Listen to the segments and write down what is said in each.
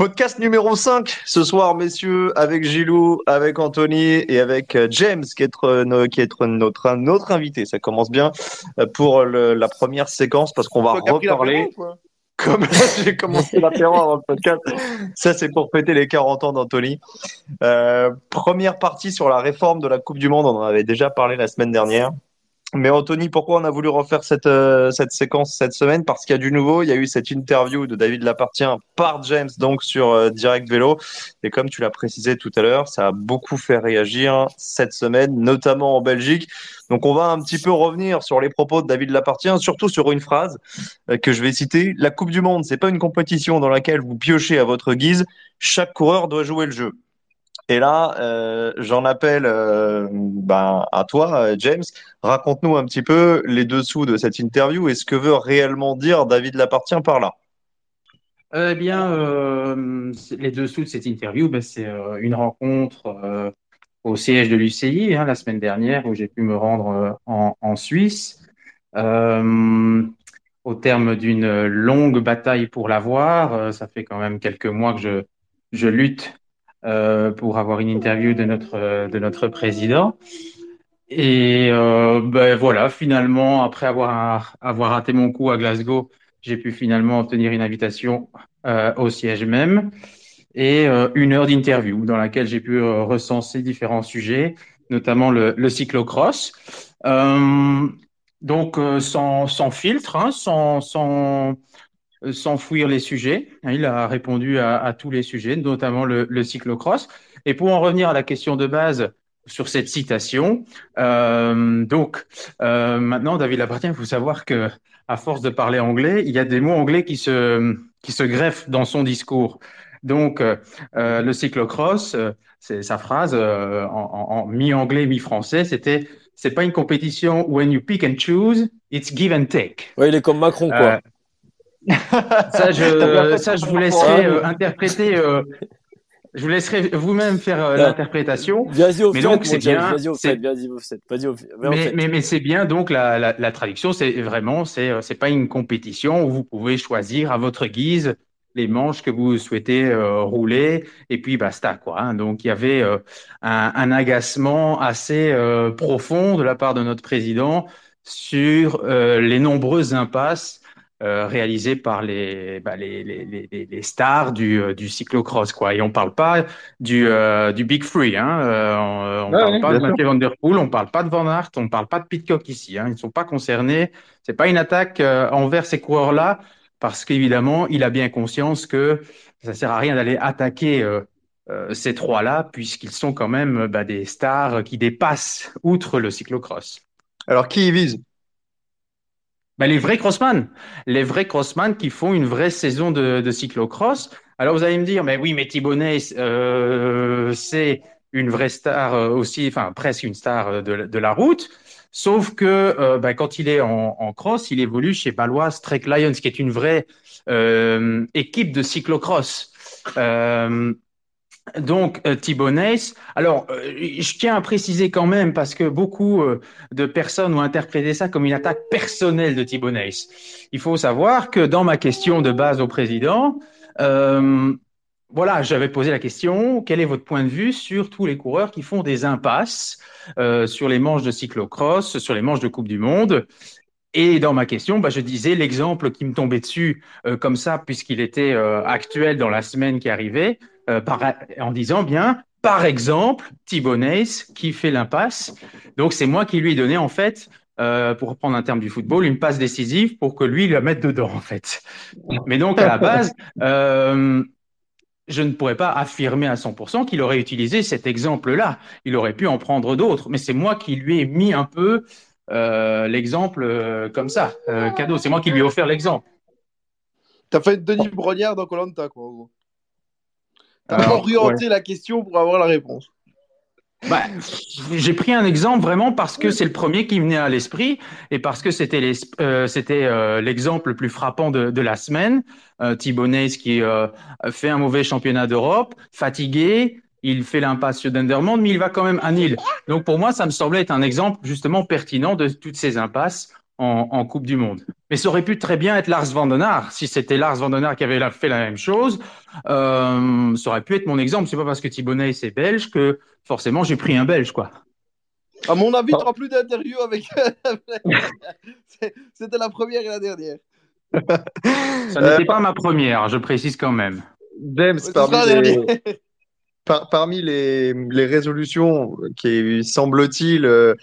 Podcast numéro 5 ce soir, messieurs, avec Gilou, avec Anthony et avec euh, James, qui est, notre, qui est notre, notre invité. Ça commence bien euh, pour le, la première séquence parce qu'on va reparler. Comme j'ai commencé l'apéro avant le podcast. Ça, c'est pour fêter les 40 ans d'Anthony. Euh, première partie sur la réforme de la Coupe du Monde. On en avait déjà parlé la semaine dernière. Mais Anthony, pourquoi on a voulu refaire cette, euh, cette séquence cette semaine? Parce qu'il y a du nouveau. Il y a eu cette interview de David Lapartien par James, donc sur euh, Direct Vélo. Et comme tu l'as précisé tout à l'heure, ça a beaucoup fait réagir cette semaine, notamment en Belgique. Donc on va un petit peu revenir sur les propos de David Lapartien, surtout sur une phrase euh, que je vais citer. La Coupe du Monde, c'est pas une compétition dans laquelle vous piochez à votre guise. Chaque coureur doit jouer le jeu. Et là, euh, j'en appelle euh, ben, à toi, James. Raconte-nous un petit peu les dessous de cette interview et ce que veut réellement dire David Lapartien par là. Eh bien, euh, les dessous de cette interview, ben, c'est euh, une rencontre euh, au siège de l'UCI hein, la semaine dernière où j'ai pu me rendre euh, en, Suisse. au terme d'une longue bataille pour l'avoir, ça fait quand même quelques mois que je lutte euh, pour avoir une interview de notre, de notre président. Et euh, ben voilà, finalement, après avoir, avoir raté mon coup à Glasgow, j'ai pu finalement obtenir une invitation euh, au siège même et euh, une heure d'interview dans laquelle j'ai pu euh, recenser différents sujets, notamment le, le cyclocross. Euh, donc sans, sans filtre, hein, sans, sans, euh, sans fuir les sujets. Il a répondu à, à tous les sujets, notamment le, le, cyclocross. Et pour en revenir à la question de base sur cette citation, euh, donc euh, maintenant, David Lapartien, il faut savoir que à force de parler anglais, il y a des mots anglais qui se qui se greffent dans son discours. Donc, euh, le cyclocross, euh, c'est sa phrase euh, en, en, en mi-anglais, mi-français, c'était c'est pas une compétition when you pick and choose, it's give and take. Ouais, il est comme Macron, quoi ça, je, ça, je vous laisserai euh, interpréter. Euh, je vous laisserai vous-même faire euh, l'interprétation. Mais donc c'est bien. Mais, mais, mais c'est bien donc la, la, la traduction, c'est vraiment c'est c'est pas une compétition où vous pouvez choisir à votre guise les manches que vous souhaitez euh, rouler et puis basta quoi. Hein. Donc il y avait euh, un, un, agacement assez euh, profond de la part de notre président sur les nombreuses impasses euh, réalisé par les, bah, les, les, les, stars du, euh, du cyclocross. Quoi. Et on ne parle pas du, euh, du Big Free. Hein. Euh, on ne parle pas de Mathieu Van Der Poel, on ne parle pas de Van Aert, on ne parle pas de Pitcock ici. Hein. Ils ne sont pas concernés. Ce n'est pas une attaque envers ces coureurs-là, parce qu'évidemment, il a bien conscience que ça ne sert à rien d'aller attaquer ces trois-là, puisqu'ils sont quand même bah, des stars qui dépassent outre le cyclocross. Alors, qui y vise? Ben, les vrais crossman, les vrais crossman qui font une vraie saison de, de cyclocross. Alors vous allez me dire, mais oui, mais Thibonnet, euh, c'est une vraie star euh, aussi, enfin presque une star euh, de, de la route. Sauf que euh, ben, quand il est en, en, cross, il évolue chez Baloise Trek Lions, qui est une vraie équipe de cyclocross. Donc euh, Thibaut Alors, euh, je tiens à préciser quand même parce que beaucoup euh, de personnes ont interprété ça comme une attaque personnelle de Thibaut Il faut savoir que dans ma question de base au président, voilà, j'avais posé la question quel est votre point de vue sur tous les coureurs qui font des impasses sur les manches de cyclocross, sur les manches de Coupe du Monde? Et dans ma question, bah, je disais l'exemple qui me tombait dessus comme ça, puisqu'il était actuel dans la semaine qui arrivait, euh, en disant bien, par exemple, Thibonais qui fait l'impasse. Donc c'est moi qui lui ai donné en fait, euh, pour reprendre un terme du football, une passe décisive pour que lui la mette dedans en fait. Mais donc à la base, euh, je ne pourrais pas affirmer à 100% qu'il aurait utilisé cet exemple-là. Il aurait pu en prendre d'autres, mais c'est moi qui lui ai mis un peu l'exemple comme ça, cadeau. C'est moi qui lui ai offert l'exemple. T'as fait Denis Brognard dans Colanta, quoi, en gros. T'as orienté la question pour avoir la réponse. Bah, j'ai pris un exemple vraiment parce que c'est le premier qui venait à l'esprit et parce que c'était euh, euh, l'exemple le plus frappant de, la semaine. Euh, qui euh, fait un mauvais championnat d'Europe, fatigué, il fait l'impasse sur Dendermonde, mais il va quand même à Nîmes. Donc pour moi, ça me semblait être un exemple justement pertinent de toutes ces impasses en, Coupe du Monde. Mais ça aurait pu très bien être Lars Vandenard. Si c'était Lars Vandenard qui avait fait la même chose, euh, ça aurait pu être mon exemple. C'est pas parce que Thibonnet c'est belge que forcément j'ai pris un belge, quoi. À mon avis, tu n'auras plus d'interview avec. C'était la première et la dernière. Ça n'était pas ma première, je précise quand même. James, parmi, les... les, résolutions qui, semble-t-il, euh,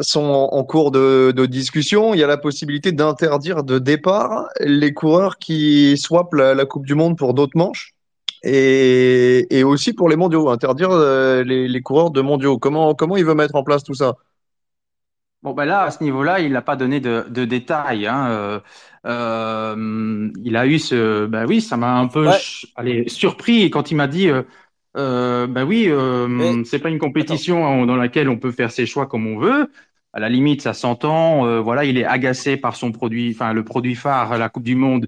sont en, cours de, discussion. Il y a la possibilité d'interdire de départ les coureurs qui swappent la, Coupe du Monde pour d'autres manches. Et, aussi pour les mondiaux, interdire euh, les, coureurs de mondiaux. Comment, comment il veut mettre en place tout ça? Bon, ben là, à ce niveau-là, il n'a pas donné de, détails. Hein. Euh, il a eu ce. Ben oui, ça m'a un peu allez, surpris quand il m'a dit euh, ben oui, euh, c'est pas une compétition dans laquelle on peut faire ses choix comme on veut. À la limite, ça s'entend. Euh, voilà, il est agacé par son produit, enfin le produit phare, la Coupe du Monde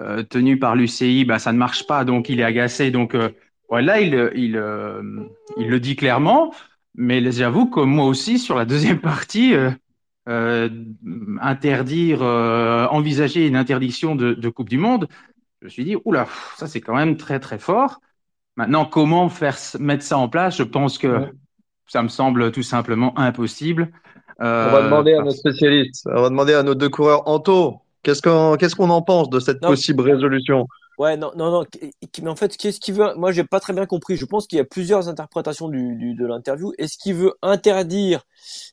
euh, tenu par l'UCI, ben ça ne marche pas, donc il est agacé. Donc voilà, il, il, il le dit clairement. Mais j'avoue que moi aussi, sur la deuxième partie, interdire, envisager une interdiction de, de Coupe du Monde, je me suis dit, oula, ça c'est quand même très très fort. Maintenant, comment faire mettre ça en place? Je pense que ça me semble tout simplement impossible. Euh, on va demander à nos spécialistes, on va demander à nos deux coureurs. Anto, qu'est-ce qu'on qu'est-ce qu'on en pense de cette possible résolution? Ouais, non, non, non. Mais en fait, qu'est-ce qu'il veut? Moi, j'ai pas très bien compris. Je pense qu'il y a plusieurs interprétations du, de l'interview. Est-ce qu'il veut interdire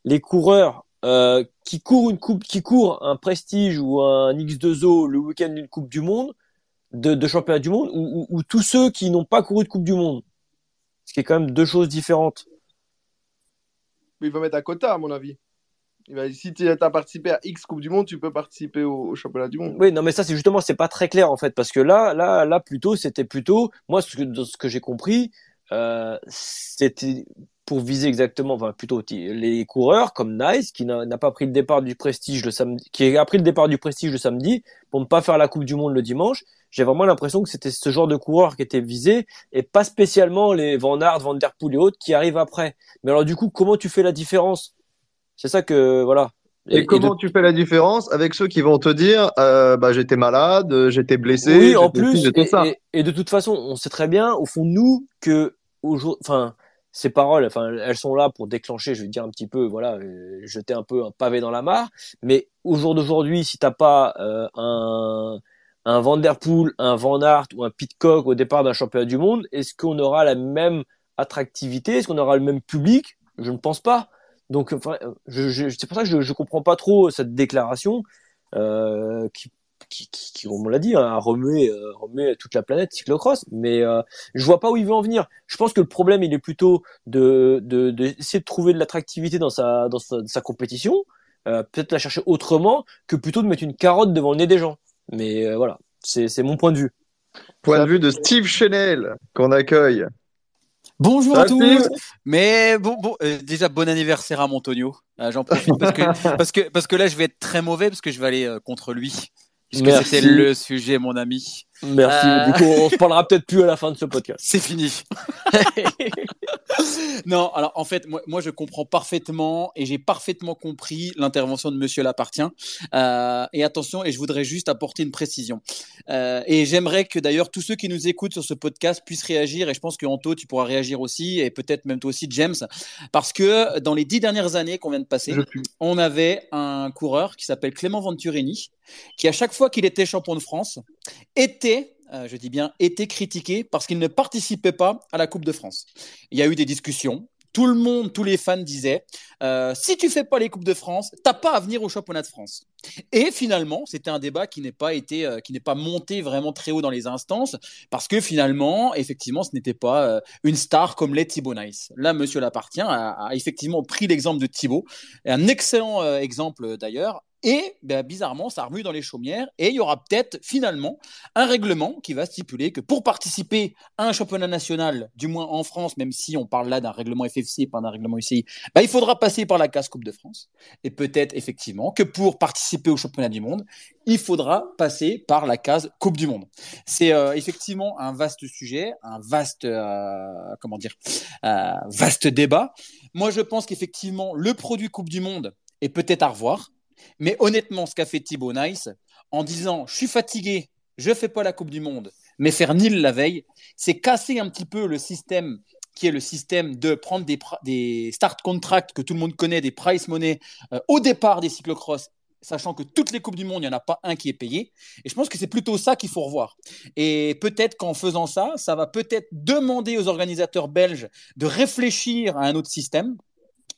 les coureurs euh, qui courent une coupe, qui courent un Prestige ou un X2O le week-end d'une Coupe du Monde de, de championnat du monde ou, ou, tous ceux qui n'ont pas couru de Coupe du Monde Ce qui est quand même deux choses différentes. Il va mettre un quota, à mon avis. Il va, si tu as participé à X Coupe du Monde, tu peux participer au, championnat du monde. Oui, non, mais ça, c'est justement, c'est pas très clair en fait, parce que là, là, là, plutôt, c'était plutôt, moi, ce que, ce que j'ai compris, euh, c'était pour viser exactement, enfin plutôt les coureurs comme Nice qui n'a pas pris le départ du Prestige le samedi, qui a pris le départ du Prestige le samedi pour ne pas faire la Coupe du Monde le dimanche. J'ai vraiment l'impression que c'était ce genre de coureurs qui était visé et pas spécialement les Van Aert, Van Der Poel et autres qui arrivent après. Mais alors du coup, comment tu fais la différence? C'est ça que voilà. Et, comment tu fais la différence avec ceux qui vont te dire euh, bah, j'étais malade, j'étais blessé, oui, en plus, et, ça. Et, de toute façon, on sait très bien au fond de nous que enfin ces paroles, enfin, elles sont là pour déclencher, je vais dire un petit peu, voilà, euh, jeter un peu un pavé dans la mare. Mais au jour d'aujourd'hui, si t'as pas euh, un un Van Der Poel, un Van Aert ou un Pitcock au départ d'un championnat du monde, est-ce qu'on aura la même attractivité? Est-ce qu'on aura le même public? Je ne pense pas. Donc, enfin, je, je, c'est pour ça que je, je comprends pas trop cette déclaration euh, qui qui, qui, on l'a dit, hein, a remué, euh, toute la planète cyclocross. Mais euh, je vois pas où il veut en venir. Je pense que le problème, il est plutôt de de, de, de trouver de l'attractivité dans sa dans sa, compétition, euh, peut-être la chercher autrement que plutôt de mettre une carotte devant le nez des gens. Mais euh, voilà, c'est c'est mon point de vue. Point de vue de Steve Chenel qu'on accueille. Bonjour à tous. Mais bon, bon euh, déjà bon anniversaire à Montonio. J'en profite parce que, parce que parce que là je vais être très mauvais parce que je vais aller contre lui puisque c'était le sujet, mon ami. Merci. Euh... Du coup, on se parlera peut-être plus à la fin de ce podcast. C'est fini. non, alors en fait, moi, moi, je comprends parfaitement et j'ai parfaitement compris l'intervention de Monsieur Lapartien. Euh, et attention, et je voudrais juste apporter une précision. Euh, et j'aimerais que d'ailleurs tous ceux qui nous écoutent sur ce podcast puissent réagir. Et je pense que Anto, tu pourras réagir aussi, et peut-être même toi aussi, James, parce que dans les dix dernières années qu'on vient de passer, on avait un coureur qui s'appelle Clément Venturini, qui à chaque fois qu'il était champion de France était euh, je dis bien, était critiqué parce qu'il ne participait pas à la Coupe de France. Il y a eu des discussions. Tout le monde, tous les fans disaient euh, si tu fais pas les coupes de France, t'as pas à venir au championnat de France. Et finalement, c'était un débat qui n'est pas été, euh, qui n'est pas monté vraiment très haut dans les instances, parce que finalement, effectivement, ce n'était pas une star comme les Thibaut Nice. Là, Monsieur Lapartien a, a effectivement pris l'exemple de Thibaut, un excellent exemple d'ailleurs, et ben, bizarrement, ça remue dans les chaumières. Et il y aura peut-être finalement un règlement qui va stipuler que pour participer à un championnat national, du moins en France, même si on parle là d'un règlement FFC, pas d'un règlement UCI, ben, il faudra passer par la case Coupe de France. Et peut-être effectivement que pour participer au championnat du monde, il faudra passer par la case Coupe du Monde. C'est euh, effectivement un vaste sujet, un vaste, euh, comment dire, euh, vaste débat. Moi, je pense qu'effectivement, le produit Coupe du Monde est peut-être à revoir. Mais honnêtement, ce qu'a fait Thibaut Nice, en disant je suis fatigué, je fais pas la Coupe du Monde, mais faire nil la veille, c'est casser un petit peu le système qui est le système de prendre des, start contracts que tout le monde connaît, des price money euh, au départ des cyclocross sachant que toutes les Coupes du Monde, il n'y en a pas un qui est payé. Et je pense que c'est plutôt ça qu'il faut revoir. Et peut-être qu'en faisant ça, ça va peut-être demander aux organisateurs belges de réfléchir à un autre système,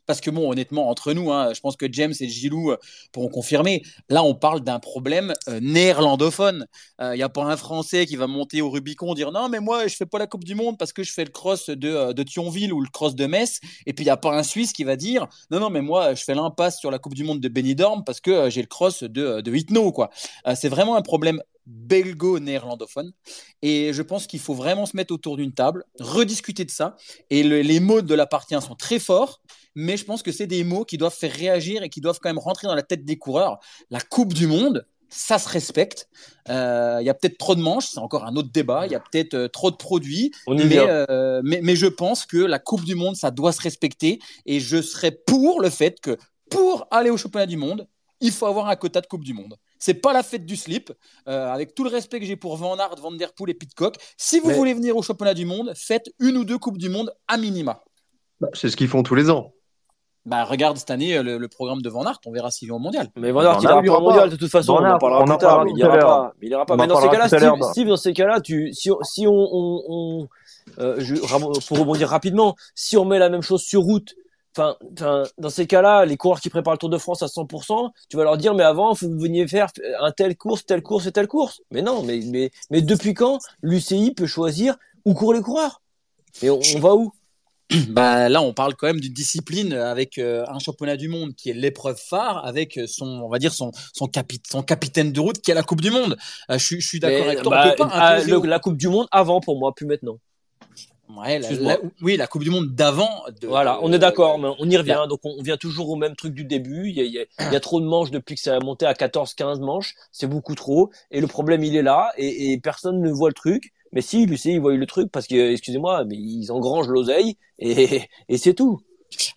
parce que bon, honnêtement, entre nous, hein, je pense que James et Gilou euh, pourront confirmer. Là, on parle d'un problème euh, néerlandophone. Il euh, n'y a pas un Français qui va monter au Rubicon dire non, mais moi, je fais pas la Coupe du Monde parce que je fais le cross de, Thionville ou le cross de Metz. Et puis il n'y a pas un Suisse qui va dire non, non, mais moi, je fais l'impasse sur la Coupe du Monde de Benidorm parce que j'ai le cross de, de Hitno, c'est vraiment un problème belgo-néerlandophone. Et je pense qu'il faut vraiment se mettre autour d'une table, rediscuter de ça. Et le, les mots de l'appartient sont très forts, mais je pense que c'est des mots qui doivent faire réagir et qui doivent quand même rentrer dans la tête des coureurs. La Coupe du Monde, ça se respecte. Il euh, y a peut-être trop de manches, c'est encore un autre débat. Il y a peut-être euh, trop de produits, mais, euh, mais, mais je pense que la Coupe du Monde, ça doit se respecter. Et je serais pour le fait que pour aller au championnat du monde, il faut avoir un quota de Coupe du Monde. C'est pas la fête du slip. Euh, avec tout le respect que j'ai pour Van Aert, Van Der Poel et Pitcock, si vous Mais- voulez venir au championnat du monde, faites une ou deux coupes du monde à minima. C'est ce qu'ils font tous les ans. Bah, regarde cette année euh, le, le programme de Van Aert, on verra s'il va au mondial. Mais Van Aert, Van il ira pas au mondial de toute façon. Van On en parlera on en plus tard. mais Il ira pas. Mais il ira pas. Mais dans ces cas-là, Steve, bah. Steve, dans ces cas-là, tu, si, on- si on, on, on- euh, je- ram- pour rebondir rapidement, si on met la même chose sur route, enfin, dans ces cas-là, les coureurs qui préparent le Tour de France à 100%, tu vas leur dire, mais avant, faut que vous veniez faire un tel course, telle course et telle course. Mais non, mais, mais, mais depuis quand l'UCI peut choisir où courent les coureurs? Et on, on va où? Bah, là, on parle quand même d'une discipline avec euh, un championnat du monde qui est l'épreuve phare, avec son, on va dire son, son, capi- son capitaine de route qui est la Coupe du Monde. Euh, je, suis- je suis d'accord avec toi. bah, on peut pas ah, le- la Coupe du Monde avant pour moi, plus maintenant. Ouais, la- Excuse-moi. la- oui, la Coupe du Monde d'avant. Voilà, on est euh, d'accord, mais on y revient. Donc on on vient toujours au même truc du début. Il y a, il y a- il y a trop de manches depuis que ça a monté à 14-15 manches. C'est beaucoup trop. Et le problème, il est là. Et, et personne ne voit le truc. Mais si, lui, il voit le truc parce que, excusez-moi, mais ils engrangent l'oseille. Et, et c'est tout.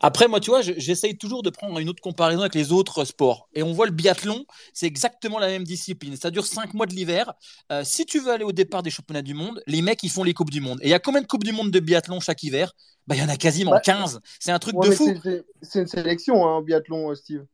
Après, moi, tu vois, je- j'essaye toujours de prendre une autre comparaison avec les autres sports. Et on voit le biathlon, c'est exactement la même discipline. Ça dure cinq mois de l'hiver. Euh, si tu veux aller au départ des championnats du monde, les mecs, ils font les Coupes du Monde. Et il y a combien de Coupes du Monde de biathlon chaque hiver? Bah, il y en a quasiment Bah, 15. C'est un truc Ouais, de fou. c'est- une sélection, hein, biathlon, euh, Steve.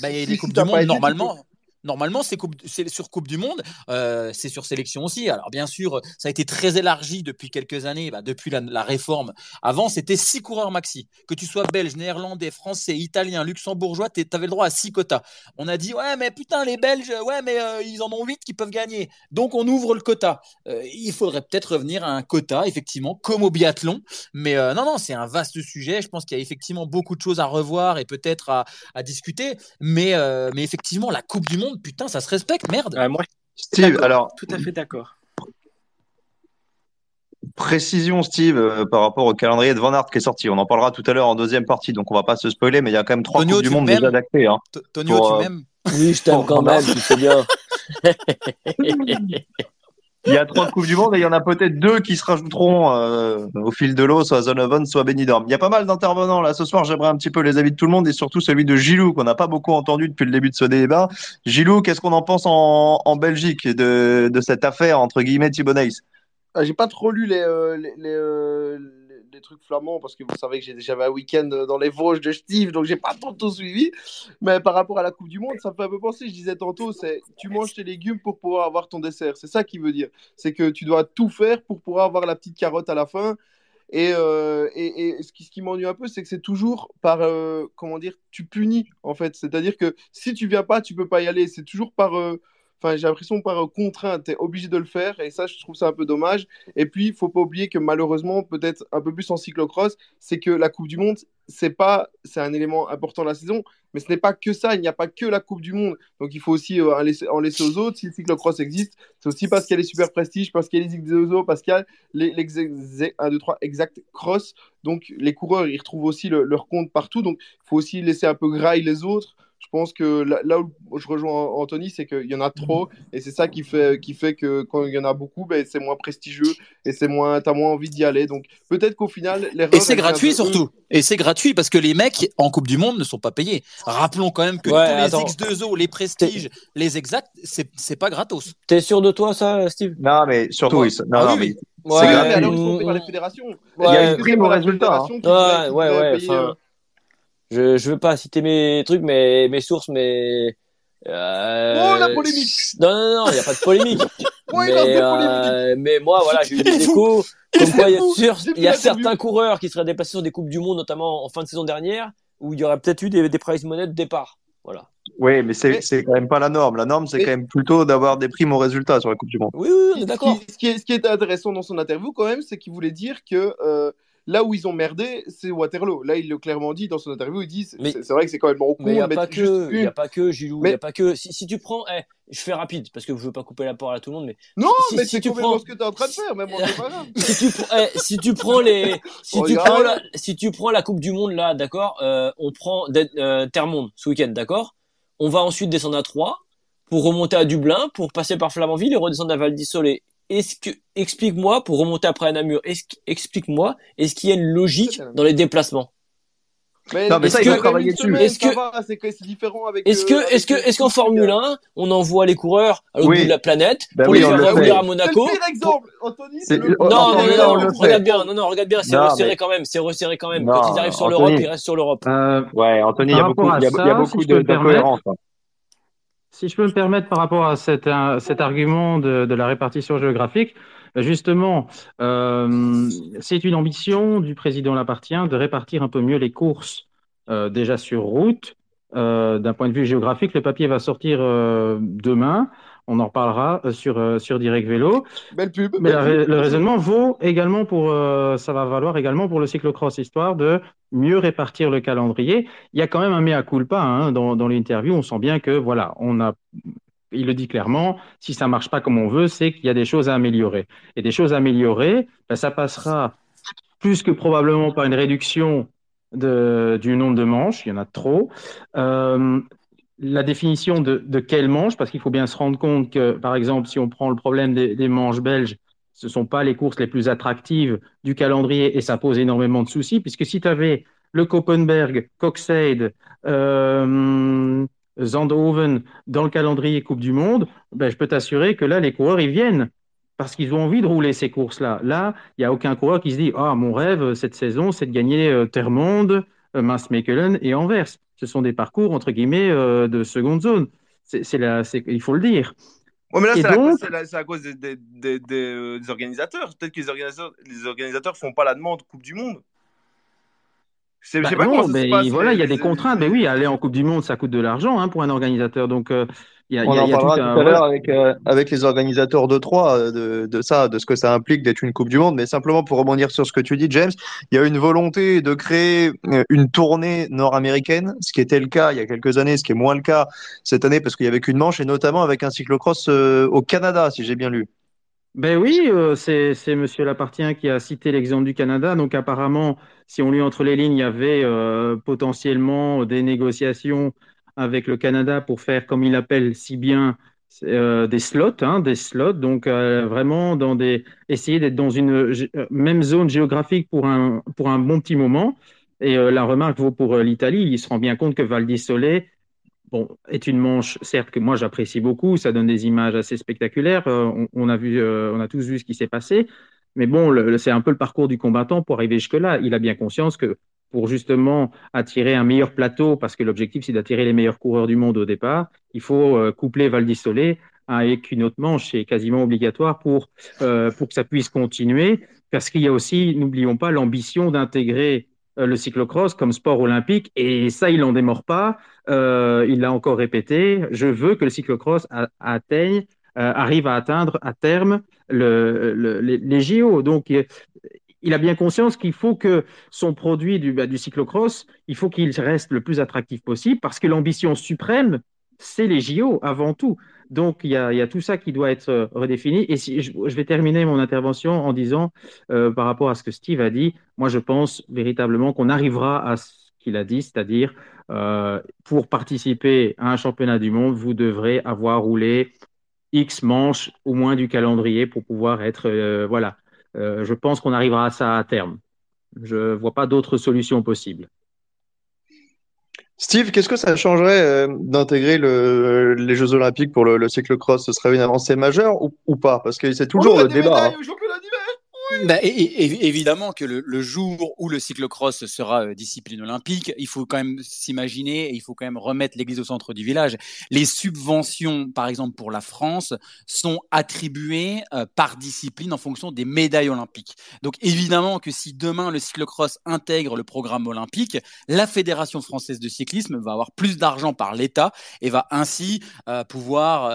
Bah, il y a des si Coupes du Monde, été, normalement. Normalement, c'est sur Coupe du Monde, euh, c'est sur sélection aussi. Alors bien sûr, ça a été très élargi depuis quelques années, bah, depuis la, réforme. Avant, c'était six coureurs maxi. Que tu sois belge, néerlandais, français, italien, luxembourgeois, tu avais le droit à six quotas. On a dit ouais, mais putain, les Belges, ouais, mais euh, ils en ont huit qui peuvent gagner. Donc on ouvre le quota. Euh, il faudrait peut-être revenir à un quota, effectivement, comme au biathlon. Mais non, non, c'est un vaste sujet. Je pense qu'il y a effectivement beaucoup de choses à revoir et peut-être à, discuter. Mais effectivement, la Coupe du Monde, putain, ça se respecte, merde. Ouais, moi, Steve, alors, tout à fait d'accord. précision, Steve, euh, par rapport au calendrier de Van Aert qui est sorti. On en parlera tout à l'heure en deuxième partie, donc on va pas se spoiler, mais il y a quand même trois Tonio, Coupes du tu Monde m'aimes déjà d'actés. Hein. Tonio, Pour, tu euh, m'aimes Oui, je t'aime quand même, tu sais bien. Il y a trois Coupes du Monde et il y en a peut-être deux qui se rajouteront euh, au fil de l'eau, soit Zonovan, soit Benidorm. Il y a pas mal d'intervenants là ce soir. J'aimerais un petit peu les avis de tout le monde et surtout celui de Gilou qu'on n'a pas beaucoup entendu depuis le début de ce débat. Gilou, qu'est-ce qu'on en pense en, en Belgique de, de cette affaire entre guillemets Thibonneis ah, J'ai pas trop lu les, euh, les, les, euh, les trucs flamands parce que vous savez que j'avais un week-end dans les Vosges de Steve, donc j'ai pas tout suivi. Mais par rapport à la Coupe du Monde, ça me fait un peu penser. Je disais tantôt, c'est tu manges tes légumes pour pouvoir avoir ton dessert. C'est ça qui veut dire. C'est que tu dois tout faire pour pouvoir avoir la petite carotte à la fin. Et, euh, et, et, ce qui, ce qui m'ennuie un peu, c'est que c'est toujours par, euh, comment dire, tu punis en fait. C'est-à-dire que si tu viens pas, tu peux pas y aller. C'est toujours par, euh, Enfin, j'ai l'impression par contrainte, tu es obligé de le faire et ça, je trouve ça un peu dommage. Et puis, il faut pas oublier que malheureusement, peut-être un peu plus en cyclocross, c'est que la Coupe du Monde, c'est pas, c'est un élément important de la saison, mais ce n'est pas que ça. Il n'y a pas que la Coupe du Monde. Donc, il faut aussi euh, en, laisser, aux autres. Si le cyclocross existe, c'est aussi parce qu'il y a les super prestiges, parce qu'il y a les parce qu'il y a les, les 1, 2, 3 exact cross. Donc, les coureurs, ils retrouvent aussi le, leur compte partout. Donc, il faut aussi laisser un peu graille les autres je pense que là, là, où je rejoins Anthony, c'est qu'il y en a trop et c'est ça qui fait, qui fait que quand il y en a beaucoup, ben, c'est moins prestigieux et c'est moins, t'as moins envie d'y aller. Donc peut-être qu'au final, Et c'est gratuit surtout. Et c'est gratuit parce que les mecs en Coupe du Monde ne sont pas payés. Rappelons quand même que ouais, tous les X2O, les prestiges, les exacts, c'est pas gratos. T'es sûr de toi, ça, Steve? Non, mais surtout, oui. non, ah, non, oui, mais. Ouais, c'est grave, mais alors ils sont payés par les fédérations. Il y a une prime au résultat. Hein. Ouais, ouais, ouais. Je je veux pas citer mes trucs, mais mes sources, mais euh... Oh la polémique Non non non, il y a pas de polémique. mais, euh, mais moi voilà, j'ai eu des échos comme quoi il y a, y certains coureurs qui seraient déplacés sur des coupes du monde, notamment en fin de saison dernière, où il y aurait peut-être eu des, des prize money de départ. Voilà. Oui, mais c'est c'est quand même pas la norme. La norme, c'est quand même plutôt d'avoir des primes au résultat sur la Coupe du Monde. Oui, oui, on est d'accord. Ce, qui, ce qui est intéressant dans son interview, quand même, c'est qu'il voulait dire que euh, Là où ils ont merdé, c'est Waterloo. Là, il l'a clairement dit dans son interview. Il dit c'est vrai que c'est quand même beaucoup. Mais il n'y a, pas que, y a pas que Gilou. Y a pas que. Si, si tu prends. Eh, je fais rapide parce que je veux pas couper la parole à tout le monde. Mais non, si, mais si c'est tu prends... ce que tu es en train de faire. Même si, tu... eh, si tu prends les. Si, tu prends la... si tu prends la Coupe du Monde, là, d'accord euh, On prend euh, Terre-Monde ce week-end, d'accord On va ensuite descendre à 3 pour remonter à Dublin, pour passer par Flamanville et redescendre à Val d'Isole est-ce que explique-moi pour remonter après à Namur, est-ce explique-moi, est-ce qu'il y a une logique dans les déplacements? Mais non, mais ça, que, il va travailler dessus. Est-ce que c'est différent avec Est-ce que euh, est-ce que est-ce qu'en Formule 1, on envoie les coureurs à l'autre bout de la planète Ben pour les faire revenir à Monaco C'est le pire exemple, Anthony. C'est- le- Non, non, non, regarde bien, non, non, regarde bien, c'est resserré quand même, c'est resserré quand même. Quand ils arrivent sur l'Europe, ils restent sur l'Europe. Euh, Ouais, Anthony, il y a beaucoup, il y a, beaucoup de- peux me permettre, d'incohérences. hein. Si je peux me permettre par rapport à cet, cet argument de, la répartition géographique, ben justement, euh, c'est une ambition du président Lapartien de répartir un peu mieux les courses euh, déjà sur route. Euh, D'un point de vue géographique, le papier va sortir euh, demain. On en reparlera euh, sur, euh, sur Direct Vélo. Belle pub. Mais belle la- pub. le raisonnement vaut également pour, euh, ça va valoir également pour le cyclocross, histoire de mieux répartir le calendrier. Il y a quand même un mea culpa hein, dans, dans l'interview. On sent bien que voilà, on a, il le dit clairement, si ça marche pas comme on veut, c'est qu'il y a des choses à améliorer. Et des choses à améliorer, ben, ça passera plus que probablement par une réduction de, du nombre de manches. Il y en a trop. Euh, la définition de, de quelle manche, parce qu'il faut bien se rendre compte que, par exemple, si on prend le problème des, manches belges, ce ne sont pas les courses les plus attractives du calendrier et ça pose énormément de soucis, puisque si tu avais le Koppenberg, Coxade, euh, Zandhoven dans le calendrier Coupe du Monde, ben, je peux t'assurer que là, les coureurs, ils viennent parce qu'ils ont envie de rouler ces courses-là. Là, il n'y a aucun coureur qui se dit Ah, mon rêve cette saison, c'est de gagner euh, Termonde, euh, Maasmechelen et Anvers. Ce sont des parcours, entre guillemets, euh, de seconde zone. C'est, la, il faut le dire. Ouais, mais là, c'est à donc- cause- des, des, des, des, des organisateurs. Peut-être que les organisateurs, les organisateurs font pas la demande Coupe du Monde. C'est- Je Bah sais pas non, comment ça se mais passe. voilà, il y a des contraintes. Mais oui, aller en Coupe du Monde, ça coûte de l'argent hein, pour un organisateur. Donc, euh, il y a, On y a- en il y a tout parlera un. tout à l'heure voilà. avec, euh, avec les organisateurs de Troyes euh, de, de ça, de ce que ça implique d'être une Coupe du Monde. Mais simplement pour rebondir sur ce que tu dis, James, il y a une volonté de créer euh, une tournée nord-américaine, ce qui était le cas il y a quelques années, ce qui est moins le cas cette année parce qu'il y avait qu'une manche, et notamment avec un cyclocross euh, au Canada, si j'ai bien lu. Ben oui, euh, c'est c'est Monsieur Lapartien qui a cité l'exemple du Canada. Donc apparemment, si on lit entre les lignes, il y avait euh, potentiellement des négociations avec le Canada pour faire, comme il appelle si bien, des slots, hein, des slots, donc vraiment essayer d'être dans une même zone géographique pour un, pour un bon petit moment. Et la remarque vaut pour l'Italie, il se rend bien compte que Val di Sole bon, est une manche, certes, que moi j'apprécie beaucoup, ça donne des images assez spectaculaires, on, a vu, on a tous vu ce qui s'est passé, mais bon, c'est un peu le parcours du combattant pour arriver jusque-là. Il a bien conscience que pour justement attirer un meilleur plateau, parce que l'objectif c'est d'attirer les meilleurs coureurs du monde au départ, il faut euh, coupler Val d'Issolé avec une autre manche, c'est quasiment obligatoire pour, euh, pour que ça puisse continuer, parce qu'il y a aussi, n'oublions pas, l'ambition d'intégrer euh, le cyclocross comme sport olympique, et ça, il n'en démord pas, il l'a encore répété, je veux que le cyclocross atteigne, arrive à atteindre à terme le, les, les JO. Donc, il a bien conscience qu'il faut que son produit du, bah, du cyclocross, il faut qu'il reste le plus attractif possible parce que l'ambition suprême, c'est les JO avant tout. Donc, il y, a, tout ça qui doit être euh, redéfini. Et si, je, vais terminer mon intervention en disant, euh, par rapport à ce que Steve a dit, moi, je pense véritablement qu'on arrivera à ce qu'il a dit, c'est-à-dire, euh, pour participer à un championnat du monde, vous devrez avoir roulé X manches au moins du calendrier pour pouvoir être, voilà, je pense qu'on arrivera à ça à terme. Je ne vois pas d'autres solutions possibles. Steve, qu'est-ce que ça changerait euh, d'intégrer les Jeux Olympiques pour le, cyclocross? Ce serait une avancée majeure ou, pas? Parce que c'est toujours le débat. Bah, évidemment que le, jour où le cyclocross sera euh, discipline olympique, il faut quand même s'imaginer, il faut quand même remettre l'église au centre du village. Les subventions, par exemple pour la France, sont attribuées euh, par discipline en fonction des médailles olympiques. Donc évidemment que si demain le cyclocross intègre le programme olympique, la Fédération française de cyclisme va avoir plus d'argent par l'État et va ainsi euh, pouvoir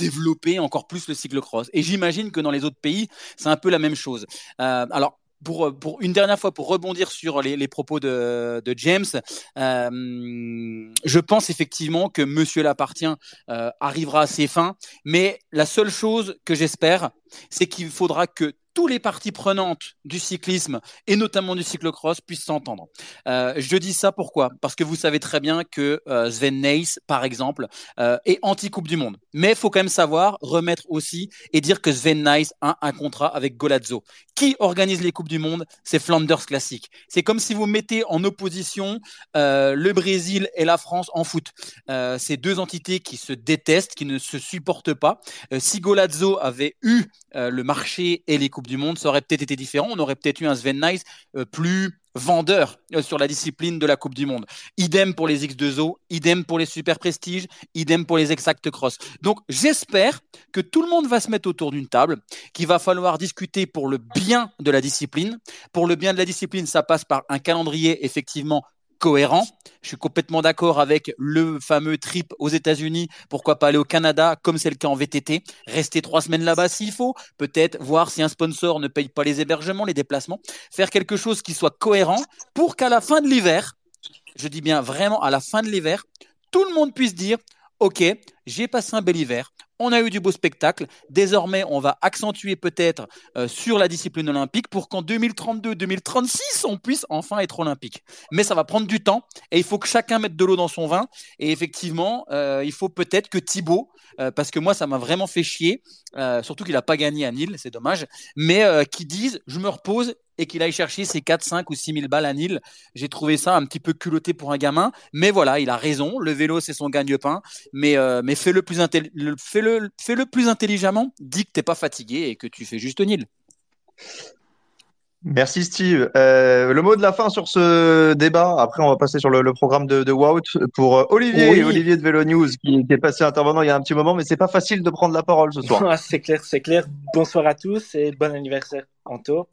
développer encore plus le cyclocross. Et j'imagine que dans les autres pays, c'est un peu la même chose. Euh, alors, pour, pour, une dernière fois, pour rebondir sur les, propos de, James, euh, je pense effectivement que Monsieur l'appartient euh, arrivera à ses fins, mais la seule chose que j'espère, c'est qu'il faudra que tous les parties prenantes du cyclisme et notamment du cyclocross puissent s'entendre. Euh, je dis ça pourquoi? Parce que vous savez très bien que euh, Sven par exemple, euh, est anti-Coupe du Monde. Mais il faut quand même savoir remettre aussi et dire que Sven a un contrat avec Golazzo. Qui organise les Coupes du Monde? C'est Flanders Classic. C'est comme si vous mettez en opposition le Brésil et la France en foot. C'est deux entités qui se détestent, qui ne se supportent pas. si Golazzo avait eu le marché et les Coupes du Monde, ça aurait peut-être été différent. On aurait peut-être eu un Sven Nys euh, plus vendeur euh, sur la discipline de la Coupe du Monde. Idem pour les X2O, idem pour les Super Prestige, idem pour les Exact Cross. Donc j'espère que tout le monde va se mettre autour d'une table, qu'il va falloir discuter pour le bien de la discipline. Pour le bien de la discipline, ça passe par un calendrier effectivement cohérent. Je suis complètement d'accord avec le fameux trip aux États-Unis. Pourquoi pas aller au Canada, comme c'est le cas en VTT, rester trois semaines là-bas s'il faut, peut-être voir si un sponsor ne paye pas les hébergements, les déplacements, faire quelque chose qui soit cohérent pour qu'à la fin de l'hiver, je dis bien vraiment à la fin de l'hiver, tout le monde puisse dire, OK, j'ai passé un bel hiver, on a eu du beau spectacle. Désormais, on va accentuer peut-être euh, sur la discipline olympique pour qu'en 2032-2036, on puisse enfin être olympique. Mais ça va prendre du temps et il faut que chacun mette de l'eau dans son vin. Et effectivement, euh, il faut peut-être que Thibaut, euh, parce que moi, ça m'a vraiment fait chier, surtout qu'il n'a pas gagné à Nîmes, c'est dommage, mais qui dise, je me repose et qu'il aille chercher ses 4, 5 ou 6 000 balles à Nîmes. J'ai trouvé ça un petit peu culotté pour un gamin, mais voilà, il a raison. Le vélo, c'est son gagne-pain, mais, mais fais le plus, fais -le, fais -le plus intelligemment. Dis que t'es pas fatigué et que tu fais juste Nîmes. Merci Steve. Euh, le mot de la fin sur ce débat. Après, on va passer sur le, programme de, de Wout pour euh, Olivier, Olivier de Vélo News, qui, est passé intervenant il y a un petit moment, mais c'est pas facile de prendre la parole ce soir. c'est clair, c'est clair. Bonsoir à tous et bon anniversaire, Anto.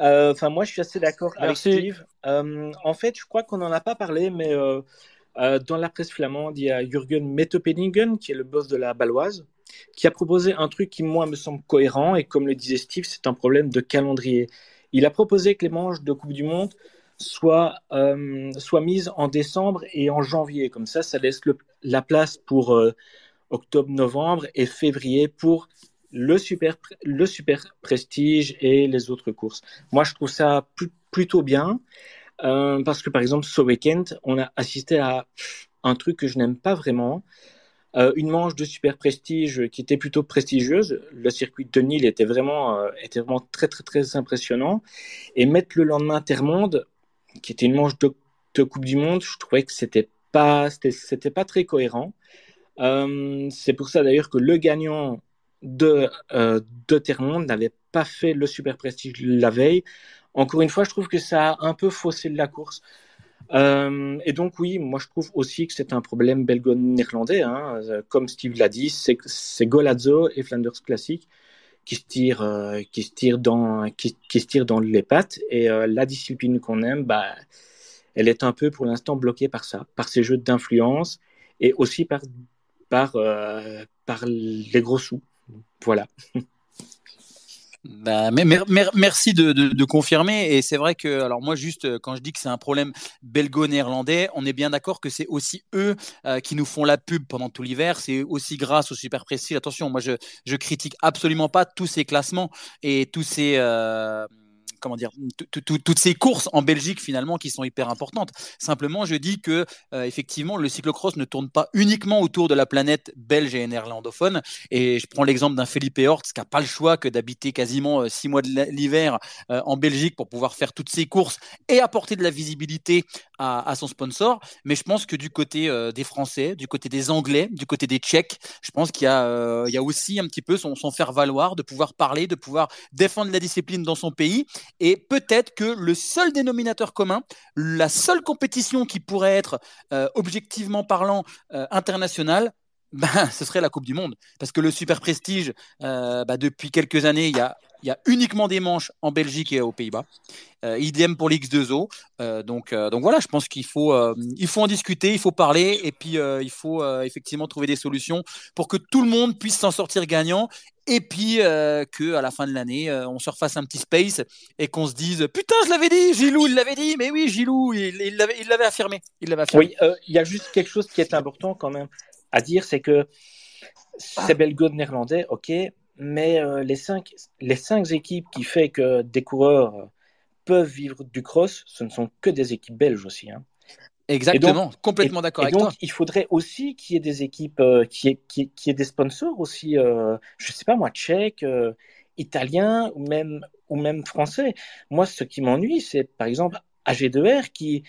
Euh, enfin, moi, je suis assez d'accord avec Steve. Euh, en fait, je crois qu'on n'en a pas parlé, mais euh, dans la presse flamande, il y a Jürgen Mettopeningen, qui est le boss de la Baloise, qui a proposé un truc qui, moi, me semble cohérent. Et comme le disait Steve, c'est un problème de calendrier. Il a proposé que les manches de Coupe du Monde soient, soient mises en décembre et en janvier. Comme ça, ça laisse la place pour octobre, novembre et février pour le super, le super prestige et les autres courses. Moi, je trouve ça plutôt bien euh, parce que, par exemple, ce week-end, on a assisté à un truc que je n'aime pas vraiment. euh, une manche de super prestige qui était plutôt prestigieuse. Le circuit de Nîmes était vraiment, euh, était vraiment très, très, très impressionnant. Et mettre le lendemain Terre-Monde, qui était une manche de, Coupe du Monde, je trouvais que c'était pas, c'était pas très cohérent. C'est pour ça d'ailleurs que le gagnant de, de Terre-Monde n'avait pas fait le super prestige la veille. Encore une fois, je trouve que ça a un peu faussé la course. Euh, et donc oui, moi je trouve aussi que c'est un problème belgo-néerlandais. Hein. Comme Steve l'a dit, c'est Golazzo et Flanders Classic qui se tirent, euh, qui se tirent dans, qui, se tirent dans les pattes. Et euh, la discipline qu'on aime, bah, elle est un peu pour l'instant bloquée par ça, par ces jeux d'influence et aussi par, par, euh, par les gros sous. Voilà. Bah, merci de, confirmer. Et c'est vrai que, alors moi, juste euh, quand je dis que c'est un problème belgo-néerlandais, on est bien d'accord que c'est aussi eux euh, qui nous font la pub pendant tout l'hiver. C'est aussi grâce au Super Prestige. Attention, moi, je, je critique absolument pas tous ces classements et tous ces. Euh, comment dire, toutes ces courses en Belgique finalement qui sont hyper importantes. Simplement, je dis que euh, effectivement, le cyclocross ne tourne pas uniquement autour de la planète belge et néerlandophone. Et je prends l'exemple d'un Felipe Hortz qui n'a pas le choix que d'habiter quasiment euh, six mois de l'hiver euh, en Belgique pour pouvoir faire toutes ces courses et apporter de la visibilité à, son sponsor. Mais je pense que du côté des Français, du côté des Anglais, du côté des Tchèques, je pense qu'il y, a, il y a aussi un petit peu son, son faire valoir, de pouvoir parler, de pouvoir défendre la discipline dans son pays et peut-être que le seul dénominateur commun, la seule compétition qui pourrait être euh, objectivement parlant euh, internationale, ben, ce serait la Coupe du Monde. Parce que le Super Prestige, euh, bah, depuis quelques années, il y a y a uniquement des manches en Belgique et aux Pays-Bas. Euh, idem pour l'X2O. Euh, donc, donc voilà, je pense qu'il faut, il faut en discuter, il faut parler et puis il faut effectivement trouver des solutions pour que tout le monde puisse s'en sortir gagnant et puis que à la fin de l'année, on se refasse un petit space et qu'on se dise putain, je l'avais dit, Gilou, il l'avait dit, mais oui, Gilou, il l'avait il affirmé. Il l'avait affirmé. Oui, il y a juste quelque chose qui est important quand même à dire, c'est que c'est belgo néerlandais, ok, mais euh, les, cinq, les cinq équipes qui font que des coureurs peuvent vivre du cross, ce ne sont que des équipes belges aussi. Hein. Exactement, complètement d'accord avec donc, toi. Il faudrait aussi qu'il y ait des équipes, euh, qui ait, qui, qui des sponsors aussi, euh, je ne sais pas moi, tchèques, italiens ou même, ou même français. Moi, ce qui m'ennuie, c'est par exemple AG2R qui,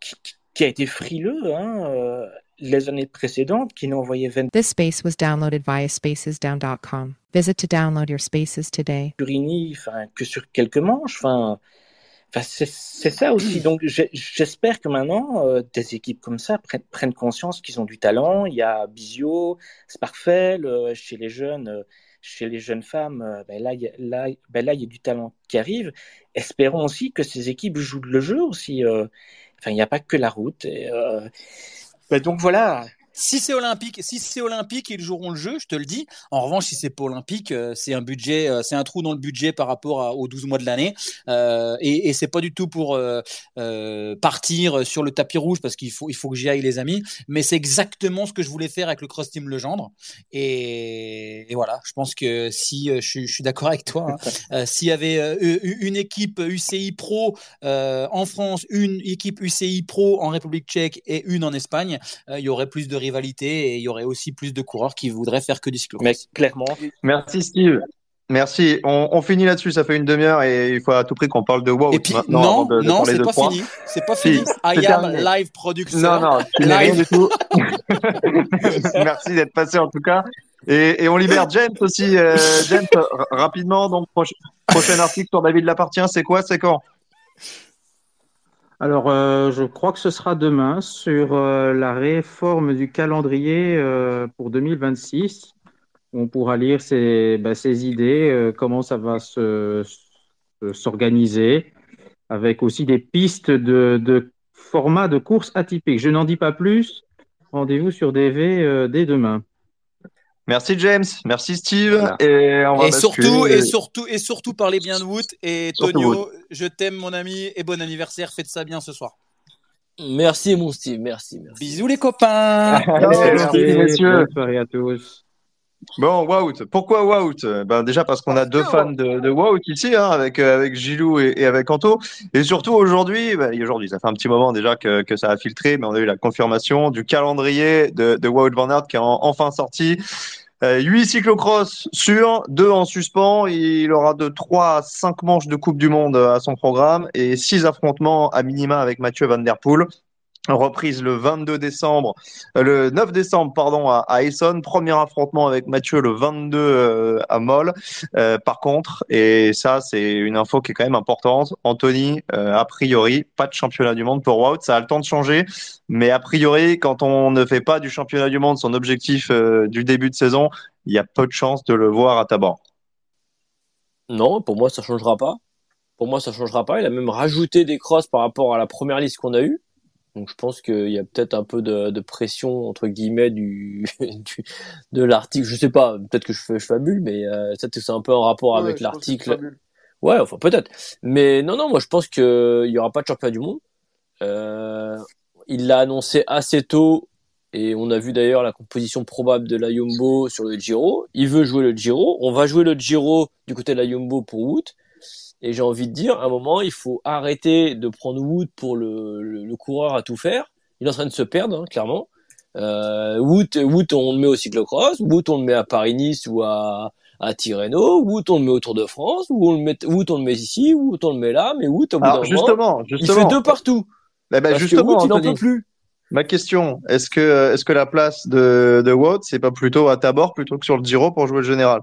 qui, qui a été frileux. Hein, les années précédentes qui nous envoyaient 20 This space was downloaded via spacesdown.com. Visit to download your spaces today. enfin, que sur quelques manches, enfin, c'est ça aussi. Donc j'espère que maintenant euh, des équipes comme ça prennent, prennent conscience qu'ils ont du talent. Il y a Bizio, Sparfel, euh, chez les jeunes. Euh, chez les jeunes femmes, ben là, il y a, là, ben là, il y a du talent qui arrive. Espérons aussi que ces équipes jouent le jeu aussi. Enfin, il n'y a pas que la route. Et, bah, donc voilà, si c'est olympique, si c'est olympique, ils joueront le jeu, je te le dis. En revanche, si c'est pas olympique, euh, c'est un budget, euh, c'est un trou dans le budget par rapport aux 12 mois de l'année. Euh, et, et c'est pas du tout pour euh, euh, partir sur le tapis rouge parce qu'il faut, il faut que j'y aille, les amis. Mais c'est exactement ce que je voulais faire avec le Cross Team Legendre. Et, et voilà, je pense que si je, je suis d'accord avec toi, hein, s'il y avait une équipe UCI Pro en France, une équipe UCI Pro en République Tchèque et une en Espagne, il y aurait plus de rivalité et il y aurait aussi plus de coureurs qui voudraient faire que du cyclocross. Mais clairement. Merci Steve. Merci. On, finit là-dessus. Ça fait une demi-heure et il faut à tout prix qu'on parle de WOW. Et puis, non, non, c'est pas fini. C'est pas fini. I am live producer. Non, non, tu n'es rien du tout. Merci d'être passé en tout cas. Et, on libère James aussi. Euh, James, rapidement. Donc, prochain article sur David Lapartient, c'est quoi C'est quand? Alors, euh, je crois que ce sera demain sur euh, la réforme du calendrier euh, pour 2026. On pourra lire ces, bah, idées, comment ça va s'organiser, avec aussi des pistes de, de format de course atypique. Je n'en dis pas plus. Rendez-vous sur DV dès demain. Merci James, merci Steve. Et, surtout, et surtout, et surtout, parlez bien de Wood. Et Tonio, je t'aime mon ami et bon anniversaire. Faites ça bien ce soir. Merci mon Steve, merci, merci. Bisous les copains. merci, messieurs. Bonne soirée à tous. Bon, Wout. Pourquoi Wout? Ben Déjà parce qu'on a deux fans de, de Wout ici, hein, avec, euh, avec Gilou et, et, avec Anto. Et surtout aujourd'hui, ben, aujourd'hui, ça fait un petit moment déjà que, que ça a filtré, mais on a eu la confirmation du calendrier de, de Wout Van Aert qui est enfin sorti. Euh, 8 cyclocross sur, 2 en suspens. Il aura de 3 à 5 manches de Coupe du Monde à son programme et 6 affrontements à minima avec Mathieu Van Der Poel reprise le 22 décembre, euh, le 9 décembre pardon à, à Essonne, premier affrontement avec Mathieu le 22 euh, à Moll. Euh, par contre, et ça c'est une info qui est quand même importante, Anthony a priori pas de championnat du monde pour Wout, ça a le temps de changer, mais a priori quand on ne fait pas du championnat du monde son objectif du début de saison, il y a peu de chances de le voir à Tabar. Non, pour moi ça changera pas. Pour moi ça changera pas. Il a même rajouté des crosses par rapport à la première liste qu'on a eue. Donc je pense qu'il y a peut-être un peu de, de, pression entre guillemets du, du de l'article. Je sais pas, peut-être que je, je fabule, mais euh, c'est un peu en rapport Ouais, avec que l'article. Ouais, enfin peut-être. Mais non, non, moi je pense qu'il y aura pas de championnat du monde. Euh, il l'a annoncé assez tôt et on a vu d'ailleurs la composition probable de la Jumbo sur le Giro. Il veut jouer le Giro. On va jouer le Giro du côté de la Jumbo pour Wout. Et j'ai envie de dire, à un moment, il faut arrêter de prendre Wood pour le, le, le coureur à tout faire. Il est en train de se perdre, hein, clairement. Euh, Wood, Wood, on le met au cyclocross. Wood, on le met à Paris-Nice ou à, à Tirreno. Wood, on le met au Tour de France. Ou on le met, Wood, on le met ici. Wood, on le met là. Mais Wood, au bout Alors moment, justement, il justement, fait deux partout. Parce que justement, Wood, il n'en peut plus. Ma question, est-ce que, est-ce que la place de, de Wout, c'est pas plutôt à Tabor plutôt que sur le Giro pour jouer le général?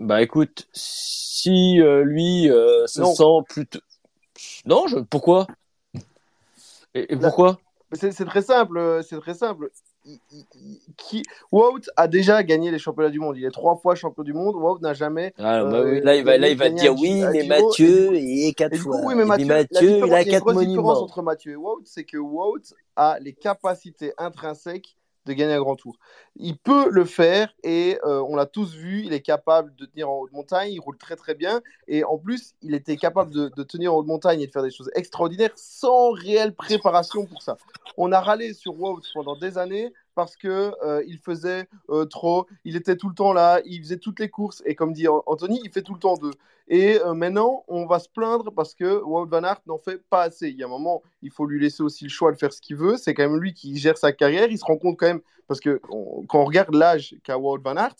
Bah écoute, si euh, lui euh, se Non. sent plutôt... Non, je... pourquoi? Et, et Là- pourquoi? C'est c'est très simple, euh, c'est très simple. Il- il- il- qui... Wout a déjà gagné les championnats du monde. Il est trois fois champion du monde. Wout n'a jamais. Ah, bah oui, là, il va, là, il va dire oui, mais. Mathieu, Et du coup- il est quatre et du coup, fois. oui, mais Mathieu, la Mathieu, il différence- a il y a une quatre grosse différence monuments. entre Mathieu et Wout, c'est que Wout a les capacités intrinsèques de gagner un grand tour. Il peut le faire et euh, on l'a tous vu, il est capable de tenir en haute montagne, il roule très très bien et en plus il était capable de, tenir en haute montagne et de faire des choses extraordinaires sans réelle préparation pour ça. On a râlé sur Wout pendant des années parce que euh, il faisait euh, trop, il était tout le temps là, il faisait toutes les courses et comme dit Anthony, il fait tout le temps deux. Et euh, maintenant, on va se plaindre parce que Wout van Aert n'en fait pas assez. Il y a un moment, il faut lui laisser aussi le choix de faire ce qu'il veut. C'est quand même lui qui gère sa carrière. Il se rend compte quand même, parce que quand on regarde l'âge qu'a Wout van Aert,